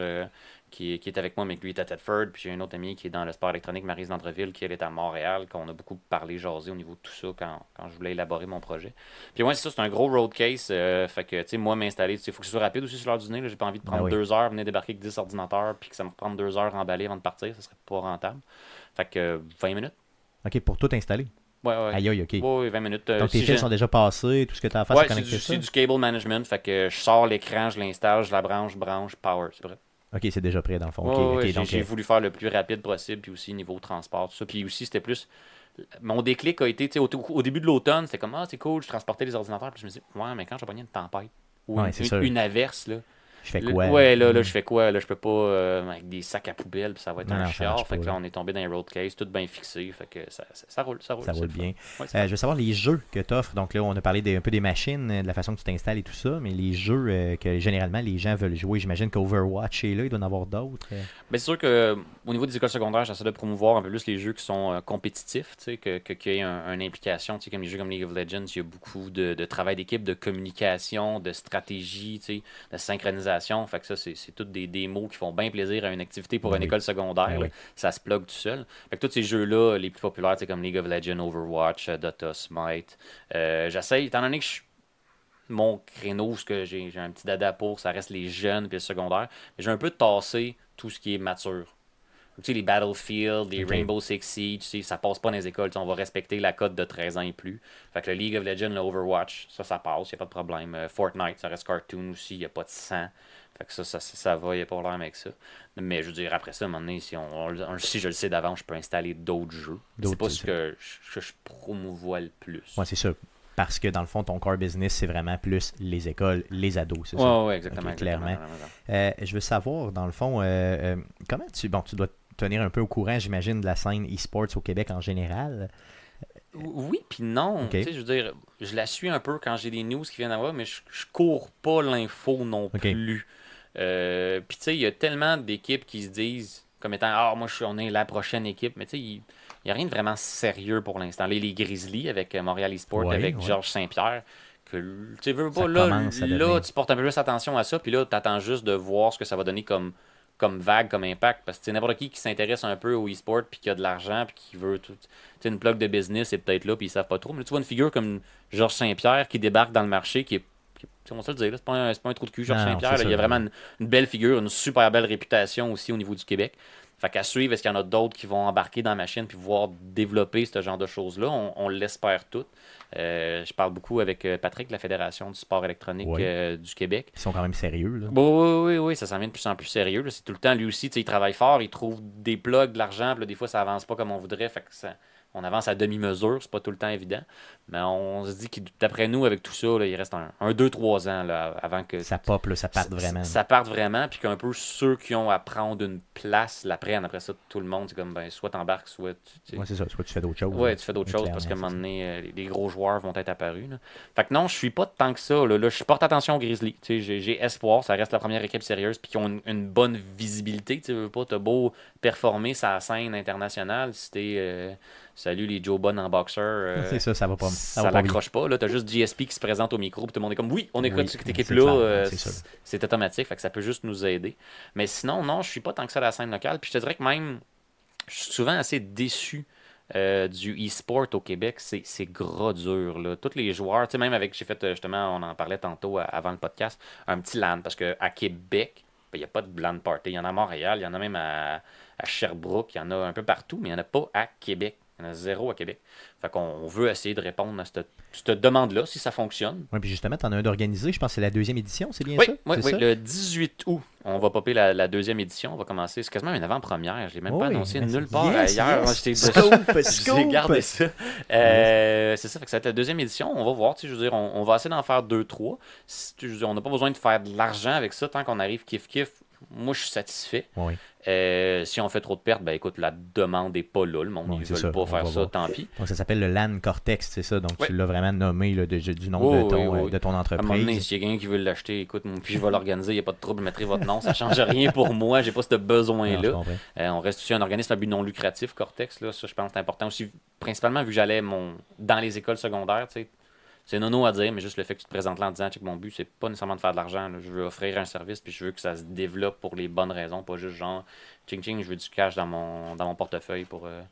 [SPEAKER 4] qui, qui est avec moi, mais lui est à Tedford. Puis j'ai un autre ami qui est dans le sport électronique, Marise Landreville, qui elle est à Montréal, qu'on a beaucoup parlé, jasé au niveau de tout ça quand, quand je voulais élaborer mon projet. Puis ouais, c'est ça, c'est un gros road case. euh, fait que, tu sais, moi, m'installer, il faut que ce soit rapide aussi sur l'heure du là. J'ai pas envie de prendre
[SPEAKER 1] Ben oui.
[SPEAKER 4] deux heures, venir débarquer avec 10 ordinateurs, puis que ça me prenne deux heures à emballer avant de partir. Ça serait pas rentable. Fait que euh, 20 minutes.
[SPEAKER 1] Ok, pour tout installer.
[SPEAKER 4] Ouais, ouais.
[SPEAKER 1] Aïe, aïe, ok.
[SPEAKER 4] Ouais, ouais, 20 minutes. euh,
[SPEAKER 1] Donc tes
[SPEAKER 4] si
[SPEAKER 1] fils sont déjà passés, tout ce que tu as à faire,
[SPEAKER 4] Ouais,
[SPEAKER 1] c'est
[SPEAKER 4] c'est du,
[SPEAKER 1] ça.
[SPEAKER 4] c'est du cable management. Fait que je sors l'écran, je l'installe, je la branche, branche, power. C'est vrai.
[SPEAKER 1] Ok, c'est déjà prêt dans le fond.
[SPEAKER 4] Ouais, j'ai-
[SPEAKER 1] donc
[SPEAKER 4] j'ai
[SPEAKER 1] euh,
[SPEAKER 4] voulu faire le plus rapide possible, puis aussi niveau transport, tout ça. Puis aussi, c'était plus. Mon déclic a été, tu sais, au, au début de l'automne, c'était comme, ah, c'est cool, je transportais les ordinateurs. Puis je me dit, ouais, mais quand je pogné une tempête ou
[SPEAKER 1] Ouais,
[SPEAKER 4] une, une averse, là.
[SPEAKER 1] Je fais quoi
[SPEAKER 4] Ouais, là, là, je fais quoi? Là, je peux pas euh, avec des sacs à poubelle, puis ça va être
[SPEAKER 1] Non,
[SPEAKER 4] un
[SPEAKER 1] non, ça
[SPEAKER 4] chiard.
[SPEAKER 1] marche
[SPEAKER 4] Fait que là, on est tombé dans un road case, tout bien fixé. Fait que ça, ça, ça roule, ça roule.
[SPEAKER 1] Ça roule bien.
[SPEAKER 4] Ouais,
[SPEAKER 1] Euh, je veux savoir les jeux que tu offres. Donc là, on a parlé des- un peu des machines, euh, de la façon que tu t'installes et tout ça, mais les jeux euh, que généralement les gens veulent jouer, j'imagine qu'Overwatch est là, il doit en avoir d'autres.
[SPEAKER 4] Ben, c'est sûr que au niveau des écoles secondaires, j'essaie de promouvoir un peu plus les jeux qui sont compétitifs, que, que, qu'il y ait un- une implication, comme les jeux comme League of Legends, il y a beaucoup de, de travail d'équipe, de communication, de stratégie, de synchronisation. Fait que ça, c'est, c'est tous des, des mots qui font bien plaisir à une activité pour
[SPEAKER 1] Oui.
[SPEAKER 4] une école secondaire.
[SPEAKER 1] Ben oui.
[SPEAKER 4] Ça se plug tout seul. Fait que tous ces jeux-là, les plus populaires, comme League of Legends, Overwatch, euh, Dota, Smite, euh, j'essaie, étant donné que je mon créneau, ce que j'ai j'ai un petit dada pour, ça reste les jeunes puis le secondaire. Mais j'ai un peu tassé tout ce qui est mature. Tu sais, les Battlefield, les. Rainbow Six Siege, tu sais, ça passe pas dans les écoles. Tu sais, on va respecter la cote de 13 ans et plus. Fait que le League of Legends, le Overwatch, ça, ça passe, y a pas de problème. Euh, Fortnite, ça reste cartoon aussi, y a pas de sang. Fait que ça, ça, ça, ça va, y a pas de problème avec ça. Mais je veux dire, après ça, à un moment donné, si, on, on- si je le sais d'avant, je peux installer d'autres jeux. C'est pas ce que je, promouvois le plus.
[SPEAKER 1] Ouais, c'est ça. Parce que dans le fond, ton core business, c'est vraiment plus les écoles, les ados, c'est ça?
[SPEAKER 4] Ouais, exactement.
[SPEAKER 1] Ok,
[SPEAKER 4] exactement,
[SPEAKER 1] clairement.
[SPEAKER 4] exactement.
[SPEAKER 1] Euh, je veux savoir, dans le fond, euh, euh, comment tu. Bon, tu dois tenir un peu au courant, j'imagine, de la scène e-sports au Québec en général.
[SPEAKER 4] Oui, puis non.
[SPEAKER 1] Ok.
[SPEAKER 4] Tu sais, je veux dire, je la suis un peu quand j'ai des news qui viennent d'avoir, mais je, je cours pas l'info non plus. Euh, puis tu sais, il y a tellement d'équipes qui se disent comme étant Ah, moi, je suis, on est la prochaine équipe, mais tu sais, il n'y a rien de vraiment sérieux pour l'instant. Les, les Grizzlies avec euh, Montréal eSport,
[SPEAKER 1] Ouais,
[SPEAKER 4] avec
[SPEAKER 1] ouais.
[SPEAKER 4] Georges Saint-Pierre, que tu veux
[SPEAKER 1] Ça
[SPEAKER 4] pas, là, là
[SPEAKER 1] devenir-
[SPEAKER 4] tu portes un peu plus attention à ça, puis là, tu attends juste de voir ce que ça va donner comme comme vague, comme impact. Parce que n'importe qui qui s'intéresse un peu au e-sport, puis qui a de l'argent, puis qui veut tout. Une plug de business, c'est peut-être là, puis ils savent pas trop. Mais tu vois une figure comme Georges Saint-Pierre qui débarque dans le marché, qui est. qui est- tu sais, on se le dire, c'est pas, un- c'est pas un trou de cul, Georges Saint-Pierre.
[SPEAKER 1] c'est
[SPEAKER 4] là, Il y a vraiment une, une belle figure, une super belle réputation aussi au niveau du Québec. Fait qu'à suivre, est-ce qu'il y en a d'autres qui vont embarquer dans la machine puis pouvoir développer ce genre de choses-là? On, on l'espère toutes. Euh, je parle beaucoup avec euh, Patrick de la Fédération du sport électronique euh, du Québec.
[SPEAKER 1] Ils sont quand même sérieux, là.
[SPEAKER 4] Bon, oui, oui, oui, ça s'en vient de plus en plus sérieux. là. C'est tout le temps, lui aussi, il travaille fort, il trouve des plugs, de l'argent, puis là, des fois, ça avance pas comme on voudrait, fait que ça, on avance à demi-mesure, c'est pas tout le temps évident. Mais on se dit que d'après nous, avec tout ça, là, il reste un 2-3 ans là, avant que
[SPEAKER 1] Ça pop, là, ça parte vraiment.
[SPEAKER 4] Ça parte vraiment, puis qu'un peu ceux qui ont à prendre une place la prennent. Après ça, tout le monde, c'est comme, ben, soit t'embarques, soit tu,
[SPEAKER 1] Ouais, c'est ça. Soit tu fais d'autres choses.
[SPEAKER 4] Ouais, tu fais d'autres choses parce qu'à un moment donné, euh, les, gros joueurs vont être apparus. là. Fait que non, je suis pas tant que ça. Là, Là, je porte attention aux Grizzlies. J'ai j'ai espoir, ça reste la première équipe sérieuse, puis qui ont une, une bonne visibilité. Tu veux pas, t'as beau performer sa scène internationale, si t'es euh, salut les Joe Bonne en boxer. euh,
[SPEAKER 1] C'est ça, ça va pas.
[SPEAKER 4] ça
[SPEAKER 1] Ça, pas bien.
[SPEAKER 4] l'accroche pas. Là, t'as juste GSP qui se présente au micro, puis tout le monde est comme oui, on écoute
[SPEAKER 1] Oui,
[SPEAKER 4] cette équipe-là. euh,
[SPEAKER 1] c'est ça.
[SPEAKER 4] c'est c'est automatique, fait que ça peut juste nous aider. Mais sinon, non, je suis pas tant que ça à la scène locale. Puis je te dirais que même, je suis souvent assez déçu. euh, du e-sport au Québec, c'est gras dur. Là. Tous les joueurs, tu sais, même avec, j'ai fait justement, on en parlait tantôt avant le podcast, un petit LAN, parce qu'à Québec, ben, il n'y a pas de LAN party. Il y en a à Montréal, il y en a même à, à Sherbrooke, il y en a un peu partout, mais il n'y en a pas à Québec. Il y en a zéro à Québec. Fait qu'on on veut essayer de répondre à cette, cette demande-là, si ça fonctionne.
[SPEAKER 1] Ouais, puis justement, t'en as un d'organisé, je pense que c'est la deuxième édition, c'est bien
[SPEAKER 4] Oui,
[SPEAKER 1] ça?
[SPEAKER 4] oui, oui.
[SPEAKER 1] ça?
[SPEAKER 4] Le 18 août, on va popper la, la deuxième édition. On va commencer. C'est quasiment une avant-première. Je l'ai même pas
[SPEAKER 1] Oui,
[SPEAKER 4] annoncé nulle part
[SPEAKER 1] yes,
[SPEAKER 4] ailleurs.
[SPEAKER 1] yes.
[SPEAKER 4] J'ai gardé ça. Euh, c'est ça, fait que ça va être la deuxième édition. On va voir. tu sais, Je veux dire, on, on va essayer d'en faire deux, trois. Si- je veux dire, on n'a pas besoin de faire de l'argent avec ça. Tant qu'on arrive kiff-kiff, moi, je suis satisfait.
[SPEAKER 1] Oui.
[SPEAKER 4] Euh, si on fait trop de pertes, ben écoute, la demande n'est pas là. Le monde ne
[SPEAKER 1] c'est
[SPEAKER 4] veut
[SPEAKER 1] ça,
[SPEAKER 4] pas faire ça,
[SPEAKER 1] voir.
[SPEAKER 4] tant pis.
[SPEAKER 1] Donc ça s'appelle le LAN Cortex, c'est ça? Donc
[SPEAKER 4] Oui.
[SPEAKER 1] tu l'as vraiment nommé là, de- du nom
[SPEAKER 4] Oui,
[SPEAKER 1] de, ton,
[SPEAKER 4] oui, oui,
[SPEAKER 1] euh, de ton
[SPEAKER 4] À un moment donné,
[SPEAKER 1] entreprise.
[SPEAKER 4] s'il y a quelqu'un qui veut l'acheter, écoute, puis je vais l'organiser, il n'y a pas de trouble, mettrez votre nom, ça change rien pour moi, j'ai pas ce besoin-là. Euh, on reste aussi un organisme à but non lucratif, Cortex, là, ça je pense que c'est important aussi, principalement vu que j'allais mon... dans les écoles secondaires, tu sais. C'est nono à dire, mais juste le fait que tu te présentes là en disant que mon but, c'est pas nécessairement de faire de l'argent. Je veux offrir un service, puis je veux que ça se développe pour les bonnes raisons, pas juste genre, ching ching, je veux du cash dans mon, dans mon portefeuille pour euh,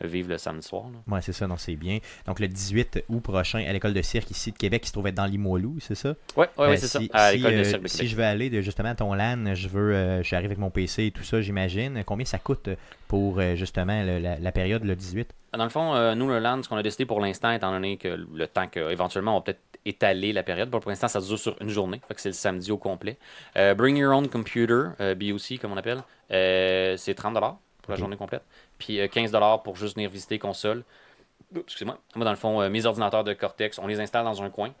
[SPEAKER 4] vivre le samedi soir.
[SPEAKER 1] Ouais, c'est ça, non, c'est bien. Donc le 18 août prochain à l'école de cirque ici de Québec qui se trouve être dans Limoilou, c'est ça?
[SPEAKER 4] Ouais, ouais, ouais,
[SPEAKER 1] Euh,
[SPEAKER 4] c'est
[SPEAKER 1] si,
[SPEAKER 4] ça. À
[SPEAKER 1] si,
[SPEAKER 4] l'école de
[SPEAKER 1] euh,
[SPEAKER 4] cirque de
[SPEAKER 1] si je veux aller de, justement à ton LAN, je veux euh, je arrive avec mon PC et tout ça, j'imagine. Combien ça coûte pour justement le- la, la période le 18?
[SPEAKER 4] Dans le fond, euh, nous, le LAN, ce qu'on a décidé pour l'instant, étant donné que le temps qu'éventuellement, on va peut-être étaler la période. Pour l'instant, ça se dure sur une journée. Fait que c'est le samedi au complet. Euh, bring your own computer, euh, BOC, comme on appelle. C'est 30 pour la journée complète. Puis euh, 15 pour juste venir visiter console. Excusez-moi. Moi, dans le fond, euh, mes ordinateurs de Cortex, on les installe dans un coin.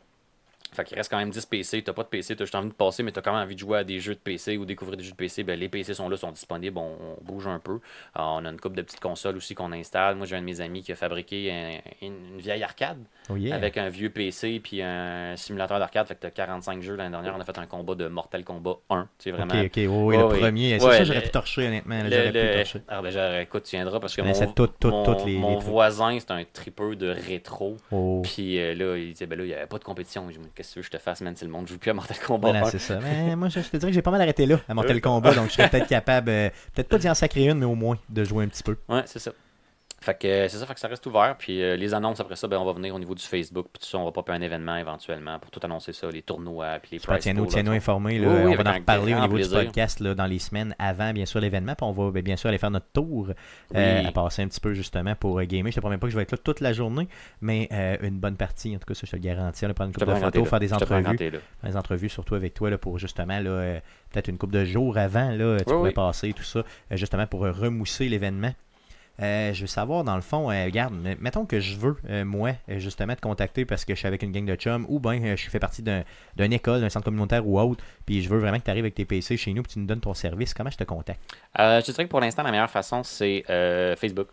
[SPEAKER 4] Fait qu'il reste quand même 10 PC. T'as pas de PC, t'as juste envie de passer, mais t'as quand même envie de jouer à des jeux de PC ou découvrir des jeux de PC. Ben, les PC sont là, sont disponibles, on, on bouge un peu. Euh, on a une couple de petites consoles aussi qu'on installe. Moi, j'ai un de mes amis qui a fabriqué un- une, une vieille arcade
[SPEAKER 1] Oh yeah.
[SPEAKER 4] avec un vieux PC puis un simulateur d'arcade. Fait que t'as 45 jeux. L'année dernière, on a fait un combat de Mortal Kombat 1. C'est vraiment.
[SPEAKER 1] Ok, ok, oui, le premier. C'est
[SPEAKER 4] Ouais,
[SPEAKER 1] ça, j'aurais pu torcher, honnêtement. J'aurais pu torcher.
[SPEAKER 4] Ah ben écoute, tu viendras parce que mon,
[SPEAKER 1] toutes, toutes,
[SPEAKER 4] mon,
[SPEAKER 1] les-
[SPEAKER 4] mon
[SPEAKER 1] les
[SPEAKER 4] voisin, c'est un tripeux de rétro.
[SPEAKER 1] Oh.
[SPEAKER 4] Puis euh, là, il disait, ben là, il n'y avait pas de compétition. Je qu'est-ce que tu veux que je te fasse, man? C'est le monde joue plus à Mortal Kombat.
[SPEAKER 1] Voilà,
[SPEAKER 4] 1.
[SPEAKER 1] c'est ça. Mais moi, je, je te dirais que j'ai pas mal arrêté là, à Mortal Kombat, donc je serais peut-être capable, euh, peut-être pas d'y en sacrer une, mais au moins de jouer un petit peu.
[SPEAKER 4] Ouais, c'est ça. Fait que c'est ça, fait que ça reste ouvert. Puis euh, les annonces après ça, ben, on va venir au niveau du Facebook. Puis tout ça, on va popper un événement éventuellement pour tout annoncer ça, les tournois, puis les prize
[SPEAKER 1] Tiens-nous
[SPEAKER 4] là,
[SPEAKER 1] informés. là.
[SPEAKER 4] Oui, oui,
[SPEAKER 1] on va en reparler au niveau du podcast là, dans les semaines avant, bien sûr, l'événement. Puis on va bien sûr aller faire notre tour, euh,
[SPEAKER 4] Oui.
[SPEAKER 1] à passer un petit peu justement pour euh, gamer. Je te promets pas que je vais être là toute la journée, mais euh, une bonne partie, en tout cas, ça je te le garantis. On va prendre une couple de photos, faire des entrevues. faire des entrevues surtout avec toi là, pour justement là, peut-être une couple de jours avant là, tu pourrais passer tout ça justement pour remousser l'événement. Euh, je veux savoir dans le fond, euh, regarde, mettons que je veux euh, moi justement te contacter parce que je suis avec une gang de chums ou bien je fais partie d'un- d'une école, d'un centre communautaire ou autre, puis je veux vraiment que tu arrives avec tes PC chez nous puis tu nous donnes ton service. Comment je te contacte?
[SPEAKER 4] Je dirais que pour l'instant, la meilleure façon, c'est Facebook.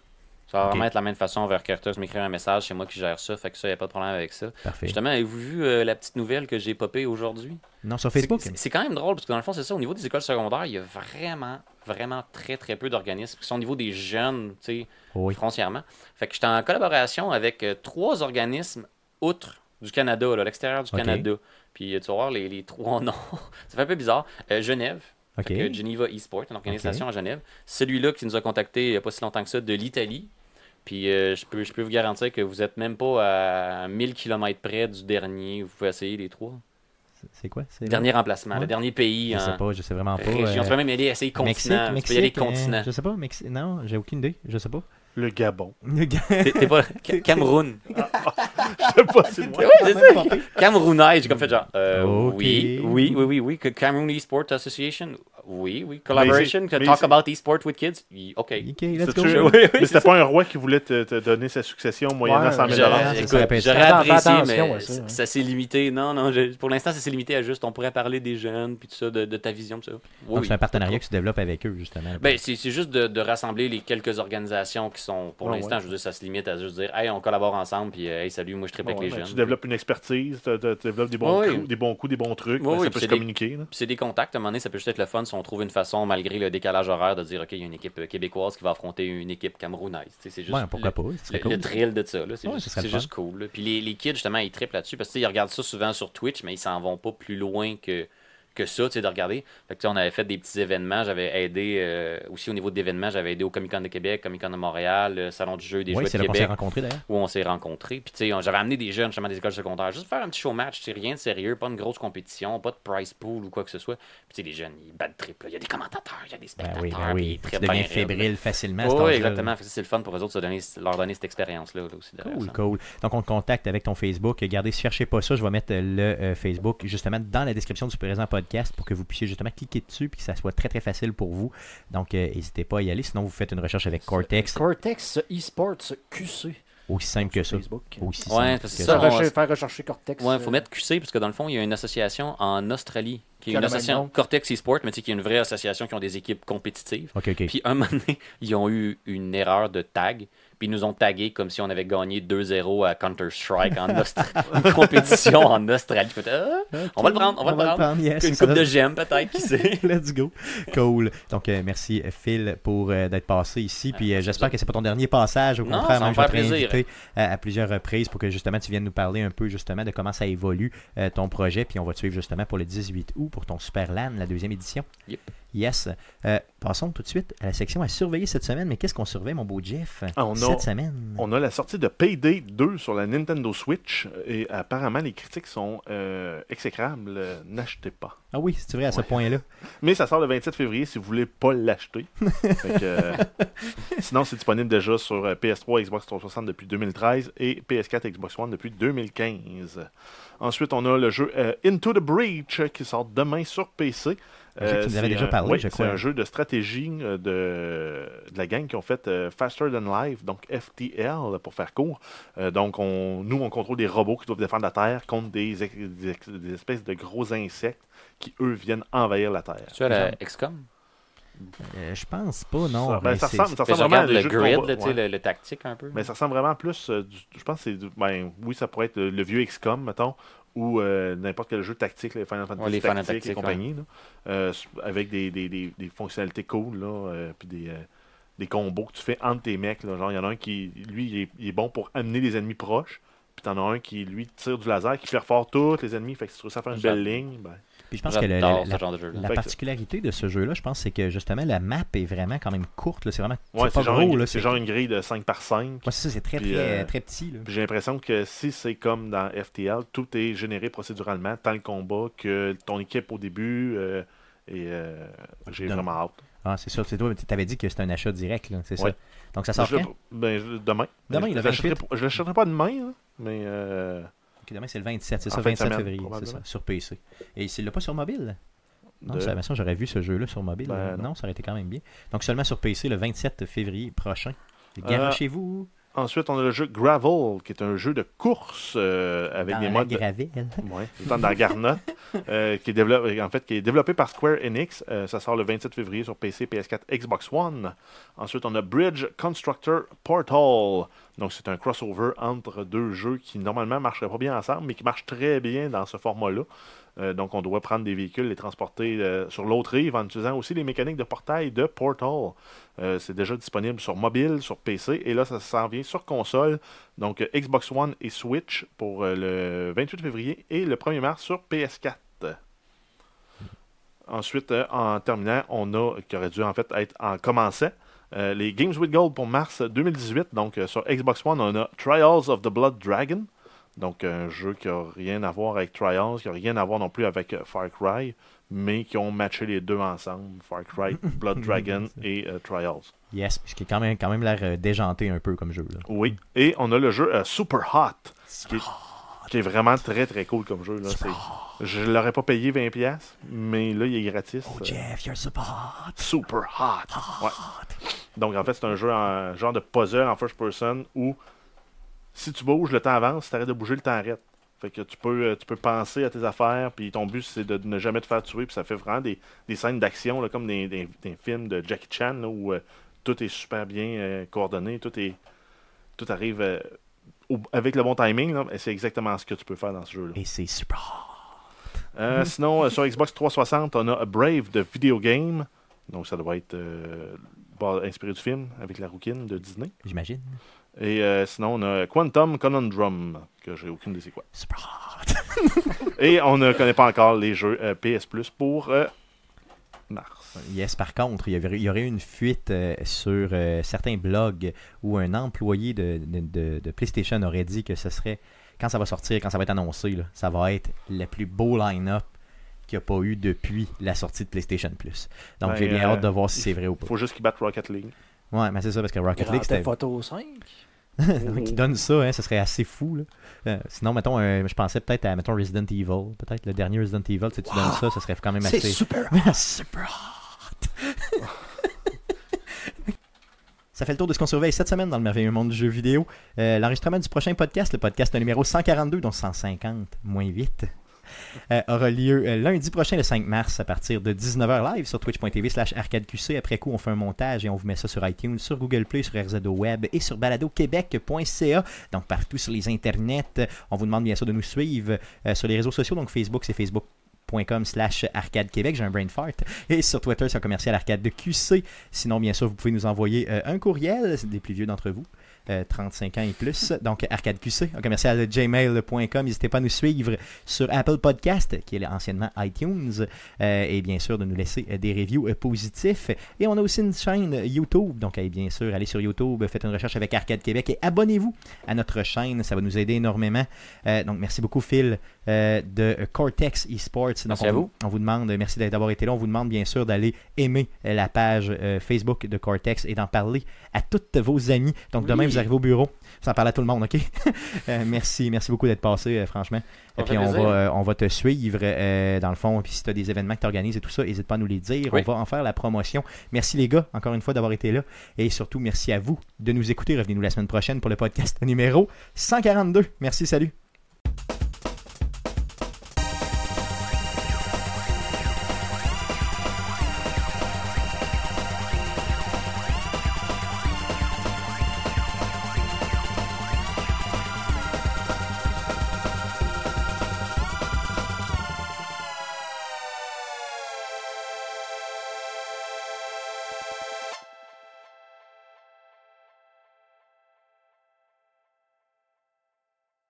[SPEAKER 4] Ça va
[SPEAKER 1] Ok.
[SPEAKER 4] vraiment être la même façon vers Carter, m'écrire un message, c'est moi qui gère ça, fait que ça, il n'y a pas de problème avec ça.
[SPEAKER 1] Parfait.
[SPEAKER 4] Justement, avez-vous vu euh, la petite nouvelle que j'ai popée aujourd'hui?
[SPEAKER 1] Non, sur Facebook.
[SPEAKER 4] C'est c'est quand même drôle parce que dans le fond, c'est ça. Au niveau des écoles secondaires, il y a vraiment, vraiment très, très peu d'organismes qui sont au niveau des jeunes, tu sais,
[SPEAKER 1] Oui.
[SPEAKER 4] foncièrement. Fait que j'étais en collaboration avec euh, trois organismes outre du Canada, là, l'extérieur du. Canada. Puis euh, tu vas voir les, les trois noms. ça fait un peu bizarre. Euh, Genève. Geneva eSport, une organisation à Genève. Celui-là qui nous a contacté il n'y a pas si longtemps que ça de l'Italie. Puis euh, je, peux, je peux vous garantir que vous n'êtes même pas à 1000 km près du dernier. Vous pouvez essayer les trois.
[SPEAKER 1] C'est quoi?
[SPEAKER 4] Le dernier remplacement,
[SPEAKER 1] Ouais.
[SPEAKER 4] le dernier pays
[SPEAKER 1] Je sais pas, je sais vraiment pas.
[SPEAKER 4] région.
[SPEAKER 1] euh,
[SPEAKER 4] Tu peux même aller essayer continent.
[SPEAKER 1] Mexique,
[SPEAKER 4] tu peux y aller
[SPEAKER 1] euh, je sais pas, Mexique. Non, j'ai aucune idée, je sais pas.
[SPEAKER 3] Le Gabon.
[SPEAKER 1] Le gars-
[SPEAKER 4] T'es pas. Ca- Cameroun.
[SPEAKER 3] Je sais pas si.
[SPEAKER 4] Ouais, c'est ça. Camerounais. J'ai comme fait genre. euh. Oui, oui, oui, oui, oui. que Cameroon eSport Association. Oui, oui. Collaboration.
[SPEAKER 3] mais
[SPEAKER 4] talk about eSport with kids. OK.
[SPEAKER 1] Ok, let's
[SPEAKER 3] C'est
[SPEAKER 1] go.
[SPEAKER 4] Oui, oui,
[SPEAKER 3] Mais c'était pas un roi qui voulait te, te donner sa succession moyennant
[SPEAKER 2] Ouais,
[SPEAKER 3] 100 000
[SPEAKER 1] j'aurais-
[SPEAKER 4] apprécié, mais
[SPEAKER 2] à ça,
[SPEAKER 4] ça,
[SPEAKER 2] hein.
[SPEAKER 4] ça s'est limité. Non, non, je- pour l'instant, ça s'est limité à juste, on pourrait parler des jeunes, puis tout ça, de, de ta vision, tout ça. Oui,
[SPEAKER 1] Donc c'est un partenariat que tu développes avec eux, justement.
[SPEAKER 4] Ben, c'est juste de, de rassembler les quelques organisations qui sont, pour
[SPEAKER 2] Ouais,
[SPEAKER 4] l'instant,
[SPEAKER 2] ouais.
[SPEAKER 4] je veux dire, ça se limite à juste dire, hey, on collabore ensemble, puis hey, salut, moi je tripe avec
[SPEAKER 3] Ouais,
[SPEAKER 4] les
[SPEAKER 3] ben,
[SPEAKER 4] jeunes.
[SPEAKER 3] tu développes une expertise, tu, déveloopes des bons, coups, des bons trucs,
[SPEAKER 4] Oui,
[SPEAKER 3] ben,
[SPEAKER 4] oui,
[SPEAKER 3] ça
[SPEAKER 4] puis
[SPEAKER 3] peut
[SPEAKER 4] c'est
[SPEAKER 3] se
[SPEAKER 4] des-
[SPEAKER 3] communiquer.
[SPEAKER 4] c'est des contacts, à un moment donné, ça peut juste être le fun on trouve une façon, malgré le décalage horaire, de dire, OK, il y a une équipe euh, québécoise qui va affronter une équipe camerounaise. C'est juste
[SPEAKER 1] Ouais, pourquoi
[SPEAKER 4] le,
[SPEAKER 1] pas?
[SPEAKER 4] le-
[SPEAKER 1] cool.
[SPEAKER 4] le thrill de ça. C'est
[SPEAKER 1] Ouais,
[SPEAKER 4] juste, cool. là. Puis les, les kids, justement, ils trippent là-dessus parce qu'ils regardent ça souvent sur Twitch, mais ils s'en vont pas plus loin que, que ça, tu sais, de regarder. Fait que, tu sais, on avait fait des petits événements. J'avais aidé, euh, aussi au niveau d'événements, j'avais aidé au Comic Con de Québec, Comic Con de Montréal, le Salon du jeu des
[SPEAKER 1] Oui, c'est
[SPEAKER 4] de
[SPEAKER 1] là qu'on s'est
[SPEAKER 4] Québec
[SPEAKER 1] rencontrés d'ailleurs.
[SPEAKER 4] où on s'est rencontrés. Puis, tu sais, j'avais amené des jeunes, justement, des écoles secondaires, juste faire un petit show match, c'est rien de sérieux, pas une grosse compétition, pas de prize pool ou quoi que ce soit. Puis, tu sais, les jeunes, ils battent trip. là. Il y a des commentateurs, il y a des
[SPEAKER 1] Ben
[SPEAKER 4] spectateurs,
[SPEAKER 1] oui, ben oui.
[SPEAKER 4] ils
[SPEAKER 1] Tu
[SPEAKER 4] trippent
[SPEAKER 1] deviens
[SPEAKER 4] bien raide, là.
[SPEAKER 1] fébrile facilement.
[SPEAKER 4] Oui,
[SPEAKER 1] âge-là,
[SPEAKER 4] exactement. C'est le fun pour eux autres de donner, leur donner cette expérience-là là, aussi.
[SPEAKER 1] Cool,
[SPEAKER 4] ça.
[SPEAKER 1] cool. Donc, on te contacte avec ton Facebook. Gardez, cherchez pas ça. Je vais mettre le euh, Facebook justement dans la description du présent podcast pour que vous puissiez justement cliquer dessus et que ça soit très très facile pour vous. Donc, euh, n'hésitez pas à y aller. Sinon, vous faites une recherche avec Cortex.
[SPEAKER 2] Cortex Esports QC.
[SPEAKER 1] Aussi simple que ça.
[SPEAKER 2] Facebook.
[SPEAKER 1] Aussi
[SPEAKER 4] Ouais,
[SPEAKER 1] simple
[SPEAKER 4] parce
[SPEAKER 1] que
[SPEAKER 4] que
[SPEAKER 1] ça.
[SPEAKER 4] ça,
[SPEAKER 2] Faire,
[SPEAKER 4] on-
[SPEAKER 2] recher- faire rechercher Cortex.
[SPEAKER 4] Ouais, il faut
[SPEAKER 2] euh,
[SPEAKER 4] mettre QC parce que dans le fond, il y a une association en Australie qui est une association. Cortex eSport, mais tu sais, qui est une vraie association qui ont des équipes compétitives.
[SPEAKER 1] Ok, ok.
[SPEAKER 4] Puis un moment donné, ils ont eu une erreur de tag. Puis ils nous ont tagué comme si on avait gagné 2-0 à Counter-Strike en une compétition en Australie. Fait, ah, on va le prendre, on va le prendre.
[SPEAKER 1] yes,
[SPEAKER 4] Une
[SPEAKER 1] ça
[SPEAKER 4] coupe de gemmes peut-être, qui sait.
[SPEAKER 1] Let's go. Cool. Donc, euh, merci Phil pour euh, d'être passé ici. Puis euh, j'espère
[SPEAKER 4] ça.
[SPEAKER 1] que c'est pas ton dernier passage. Au
[SPEAKER 4] Non,
[SPEAKER 1] contraire,
[SPEAKER 4] ça va
[SPEAKER 1] même
[SPEAKER 4] me
[SPEAKER 1] je vais réinviter à, à plusieurs reprises pour que justement tu viennes nous parler un peu justement de comment ça évolue euh, ton projet. Puis on va te suivre justement pour le 18 août pour ton Super LAN, la deuxième édition.
[SPEAKER 4] Yep.
[SPEAKER 1] Yes. Euh, passons tout de suite à la section à surveiller cette semaine. Mais qu'est-ce qu'on surveille, mon beau Jeff,
[SPEAKER 3] Ah, on a-
[SPEAKER 1] cette semaine?
[SPEAKER 3] On a la sortie de Payday 2 sur la Nintendo Switch et apparemment les critiques sont euh, exécrables. N'achetez pas.
[SPEAKER 1] Ah oui, c'est vrai à ce point-là.
[SPEAKER 3] Mais ça sort le 27 février si vous voulez pas l'acheter. Euh, sinon, c'est disponible déjà sur euh, PS3, Xbox 360 depuis 2013 et PS4, Xbox One depuis 2015. Ensuite, on a le jeu Into the Breach qui sort demain sur PC.
[SPEAKER 1] Que tu nous avais
[SPEAKER 3] c'est
[SPEAKER 1] déjà
[SPEAKER 3] un-
[SPEAKER 1] parlé,
[SPEAKER 3] oui,
[SPEAKER 1] je
[SPEAKER 3] C'est
[SPEAKER 1] crois.
[SPEAKER 3] un jeu de stratégie euh, de, de la gang qui ont fait euh, Faster Than Life, donc FTL pour faire court. Euh, donc, on, nous, on contrôle des robots qui doivent défendre la Terre contre des, ex- des ex- des espèces de gros insectes qui, eux, viennent envahir la Terre.
[SPEAKER 4] Tu as la XCOM
[SPEAKER 1] Euh, je pense pas, non.
[SPEAKER 3] Ça, ben,
[SPEAKER 1] mais
[SPEAKER 3] ça
[SPEAKER 1] c'est-
[SPEAKER 3] ressemble, ça ressemble
[SPEAKER 4] Je
[SPEAKER 3] vraiment à
[SPEAKER 4] le
[SPEAKER 3] jeux
[SPEAKER 4] grid, là,
[SPEAKER 3] ouais.
[SPEAKER 4] le, le tactique un peu.
[SPEAKER 3] Mais ça ressemble vraiment plus. euh, du- je pense que c'est. Ben, oui, ça pourrait être le, le vieux XCOM, mettons, ou euh, n'importe quel jeu tactique, les Final Fantasy
[SPEAKER 4] Ouais, les
[SPEAKER 3] et compagnie, là, euh, avec des, des, des, des fonctionnalités cool, là, euh, puis des, des combos que tu fais entre tes mecs. Là, genre, il y en a un qui, lui, il est, il est bon pour amener les ennemis proches. Puis t'en as un qui, lui, tire du laser, qui perfore tous les ennemis. Fait que si tu réussis à faire une belle ligne, ben,
[SPEAKER 1] Puis je pense que le- la,
[SPEAKER 4] ce
[SPEAKER 1] la-
[SPEAKER 4] genre de jeu.
[SPEAKER 1] la
[SPEAKER 3] Fait que-
[SPEAKER 1] particularité de ce jeu-là, je pense, c'est que justement la map est vraiment quand même courte. C'est vraiment
[SPEAKER 3] ouais,
[SPEAKER 1] c'est
[SPEAKER 3] genre,
[SPEAKER 1] gros.
[SPEAKER 3] une-
[SPEAKER 1] là.
[SPEAKER 3] c'est genre une grille de 5 par 5.
[SPEAKER 1] Ouais, c'est ça, c'est très,
[SPEAKER 3] Puis,
[SPEAKER 1] très,
[SPEAKER 3] euh,
[SPEAKER 1] très petit. Là.
[SPEAKER 3] Puis j'ai l'impression que si c'est comme dans FTL, tout est généré procéduralement, tant le combat que ton équipe au début. euh, et euh, j'ai vraiment hâte.
[SPEAKER 1] Ah, c'est sûr. C'est toi, tu avais dit que c'était un achat direct, là, c'est
[SPEAKER 3] Ouais.
[SPEAKER 1] ça. Donc ça sort
[SPEAKER 3] Je-
[SPEAKER 1] quand?
[SPEAKER 3] ben, je- demain.
[SPEAKER 1] Demain,
[SPEAKER 3] je
[SPEAKER 1] le
[SPEAKER 3] l'achèterai
[SPEAKER 1] 28.
[SPEAKER 3] pas- Je l'achèterai pas demain, là, mais euh,
[SPEAKER 1] Demain, c'est le 27, c'est ça,
[SPEAKER 3] fin de
[SPEAKER 1] 27
[SPEAKER 3] semaine,
[SPEAKER 1] février, c'est ça, sur PC. Et s'il l'a pas sur mobile? Non,
[SPEAKER 3] de-
[SPEAKER 1] ça, j'aurais vu ce jeu-là sur mobile.
[SPEAKER 3] Ben, non.
[SPEAKER 1] ça aurait été quand même bien. Donc seulement sur PC le 27 février prochain.
[SPEAKER 3] Euh,
[SPEAKER 1] Garochez-vous
[SPEAKER 3] Ensuite, on a le jeu Gravel, qui est un jeu de course euh, avec
[SPEAKER 1] dans
[SPEAKER 3] des modes.
[SPEAKER 1] gravelle.
[SPEAKER 3] Ouais, tout le temps dans la garnotte, euh, qui, est développé, en fait, qui est développé par Square Enix. Euh, ça sort le 27 février sur PC, PS4, Xbox One. Ensuite, on a Bridge Constructor Portal. Donc, c'est un crossover entre deux jeux qui, normalement, ne marcheraient pas bien ensemble, mais qui marchent très bien dans ce format-là. Euh, donc, on doit prendre des véhicules, les transporter euh, sur l'autre rive en utilisant aussi les mécaniques de portail de Portal. Euh, c'est déjà disponible sur mobile, sur PC, et là, ça s'en vient sur console. Donc, Xbox One et Switch pour le 28 février et le 1er mars sur PS4. Ensuite, en terminant, on a, qui aurait dû en fait être en commençant, les Games with Gold pour mars 2018. Donc, sur Xbox One, on a Trials of the Blood Dragon. Donc, un jeu qui n'a rien à voir avec Trials, qui n'a rien à voir non plus avec euh, Far Cry, mais qui ont matché les deux ensemble, Far Cry, Blood Dragon et euh, Trials.
[SPEAKER 1] Yes, ce qui est quand même, quand même l'air euh, déjanté un peu comme jeu. Là.
[SPEAKER 3] Oui. Et on a le jeu euh, Super Hot, qui est, qui est vraiment très très cool comme jeu. Là. Je ne l'aurais pas payé 20$, mais là, il est gratis.
[SPEAKER 1] Oh Jeff, you're super hot.
[SPEAKER 3] Super Hot. Ouais. Donc, en fait, c'est un jeu en genre de puzzle en first person où si tu bouges, le temps avance. Si tu arrêtes de bouger, le temps arrête. Fait que tu peux, euh, tu peux penser à tes affaires, puis ton but, c'est de ne jamais te faire tuer. Puis ça fait vraiment des, des scènes d'action, comme des, des- des films de Jackie Chan, là, où euh, tout est super bien euh, coordonné, tout est tout arrive euh, au- avec le bon timing. là, et c'est exactement ce que tu peux faire dans ce jeu-là.
[SPEAKER 1] Et c'est super
[SPEAKER 3] Sinon, sur Xbox 360, on a Brave de Video Game. Donc, ça doit être inspiré du film avec la rouquine de Disney.
[SPEAKER 1] J'imagine.
[SPEAKER 3] Et euh, sinon, on a Quantum Conundrum, que j'ai aucune idée c'est quoi. Et on ne connaît pas encore les jeux euh, PS Plus pour euh, mars.
[SPEAKER 1] Yes, par contre, il y, avait- il y aurait eu une fuite sur certains blogs où un employé de, de- PlayStation aurait dit que ce serait, quand ça va sortir, quand ça va être annoncé, là, ça va être le plus beau line-up qu'il n'y a pas eu depuis la sortie de PlayStation Plus. Donc
[SPEAKER 3] Ben,
[SPEAKER 1] j'ai bien hâte de voir si
[SPEAKER 3] il
[SPEAKER 1] c'est vrai ou
[SPEAKER 3] Il
[SPEAKER 1] pas.
[SPEAKER 3] faut juste qu'ils battent Rocket League.
[SPEAKER 1] Ouais, mais c'est ça, parce que Rocket
[SPEAKER 2] Grand
[SPEAKER 1] League, c'était.
[SPEAKER 2] Auto 5.
[SPEAKER 1] qui donne ça, hein, ce serait assez fou. Là. Euh, sinon, mettons, euh, je pensais peut-être à mettons, Resident Evil. Peut-être le dernier Resident Evil, si tu donnes ça, ce serait quand même assez.
[SPEAKER 2] super.
[SPEAKER 1] Super hot! Ça fait le tour de ce qu'on surveille cette semaine dans le merveilleux monde du jeu vidéo. Euh, L'enregistrement du prochain podcast, le podcast numéro 142, donc 150, moins vite, euh, aura lieu euh, lundi prochain, le 5 mars, à partir de 19h live sur twitch.tv slash arcadeqc. Après coup, on fait un montage et on vous met ça sur iTunes, sur Google Play, sur RZO Web et sur baladoquebec.ca. Donc partout sur les internets. On vous demande bien sûr de nous suivre euh, sur les réseaux sociaux. Donc Facebook, c'est facebook.com slash arcade québec j'ai un brain fart et sur Twitter c'est un commercial arcade de QC sinon bien sûr vous pouvez nous envoyer un courriel des plus vieux d'entre vous euh, 35 ans et plus. Donc arcade QC un commercial de gmail.com n'hésitez pas à nous suivre sur Apple Podcast qui est anciennement iTunes euh, et bien sûr de nous laisser euh, des reviews euh, positifs. Et on a aussi une chaîne YouTube. Donc allez bien sûr allez sur YouTube faites une recherche avec Arcade Québec et abonnez-vous à notre chaîne. Ça va nous aider énormément. Euh, donc merci beaucoup Phil euh, de Cortex Esports. Donc,
[SPEAKER 4] Merci
[SPEAKER 1] on
[SPEAKER 4] à
[SPEAKER 1] vous- on vous demande, merci d'avoir été là. On vous demande bien sûr d'aller aimer euh, la page euh, Facebook de Cortex et d'en parler à toutes vos amis. Donc demain. Vous arrivez au bureau, vous en parlez à tout le monde, OK? Euh, merci, merci beaucoup d'être passé, euh, franchement.
[SPEAKER 4] Ça
[SPEAKER 1] Et puis on va, euh, on va te suivre dans le fond. Puis si tu as des événements que tu organises et tout ça, n'hésite pas à nous les dire.
[SPEAKER 4] Oui.
[SPEAKER 1] On va en faire la promotion. Merci les gars, encore une fois, d'avoir été là. Et surtout, merci à vous de nous écouter. Revenez-nous la semaine prochaine pour le podcast numéro 142. Merci, salut.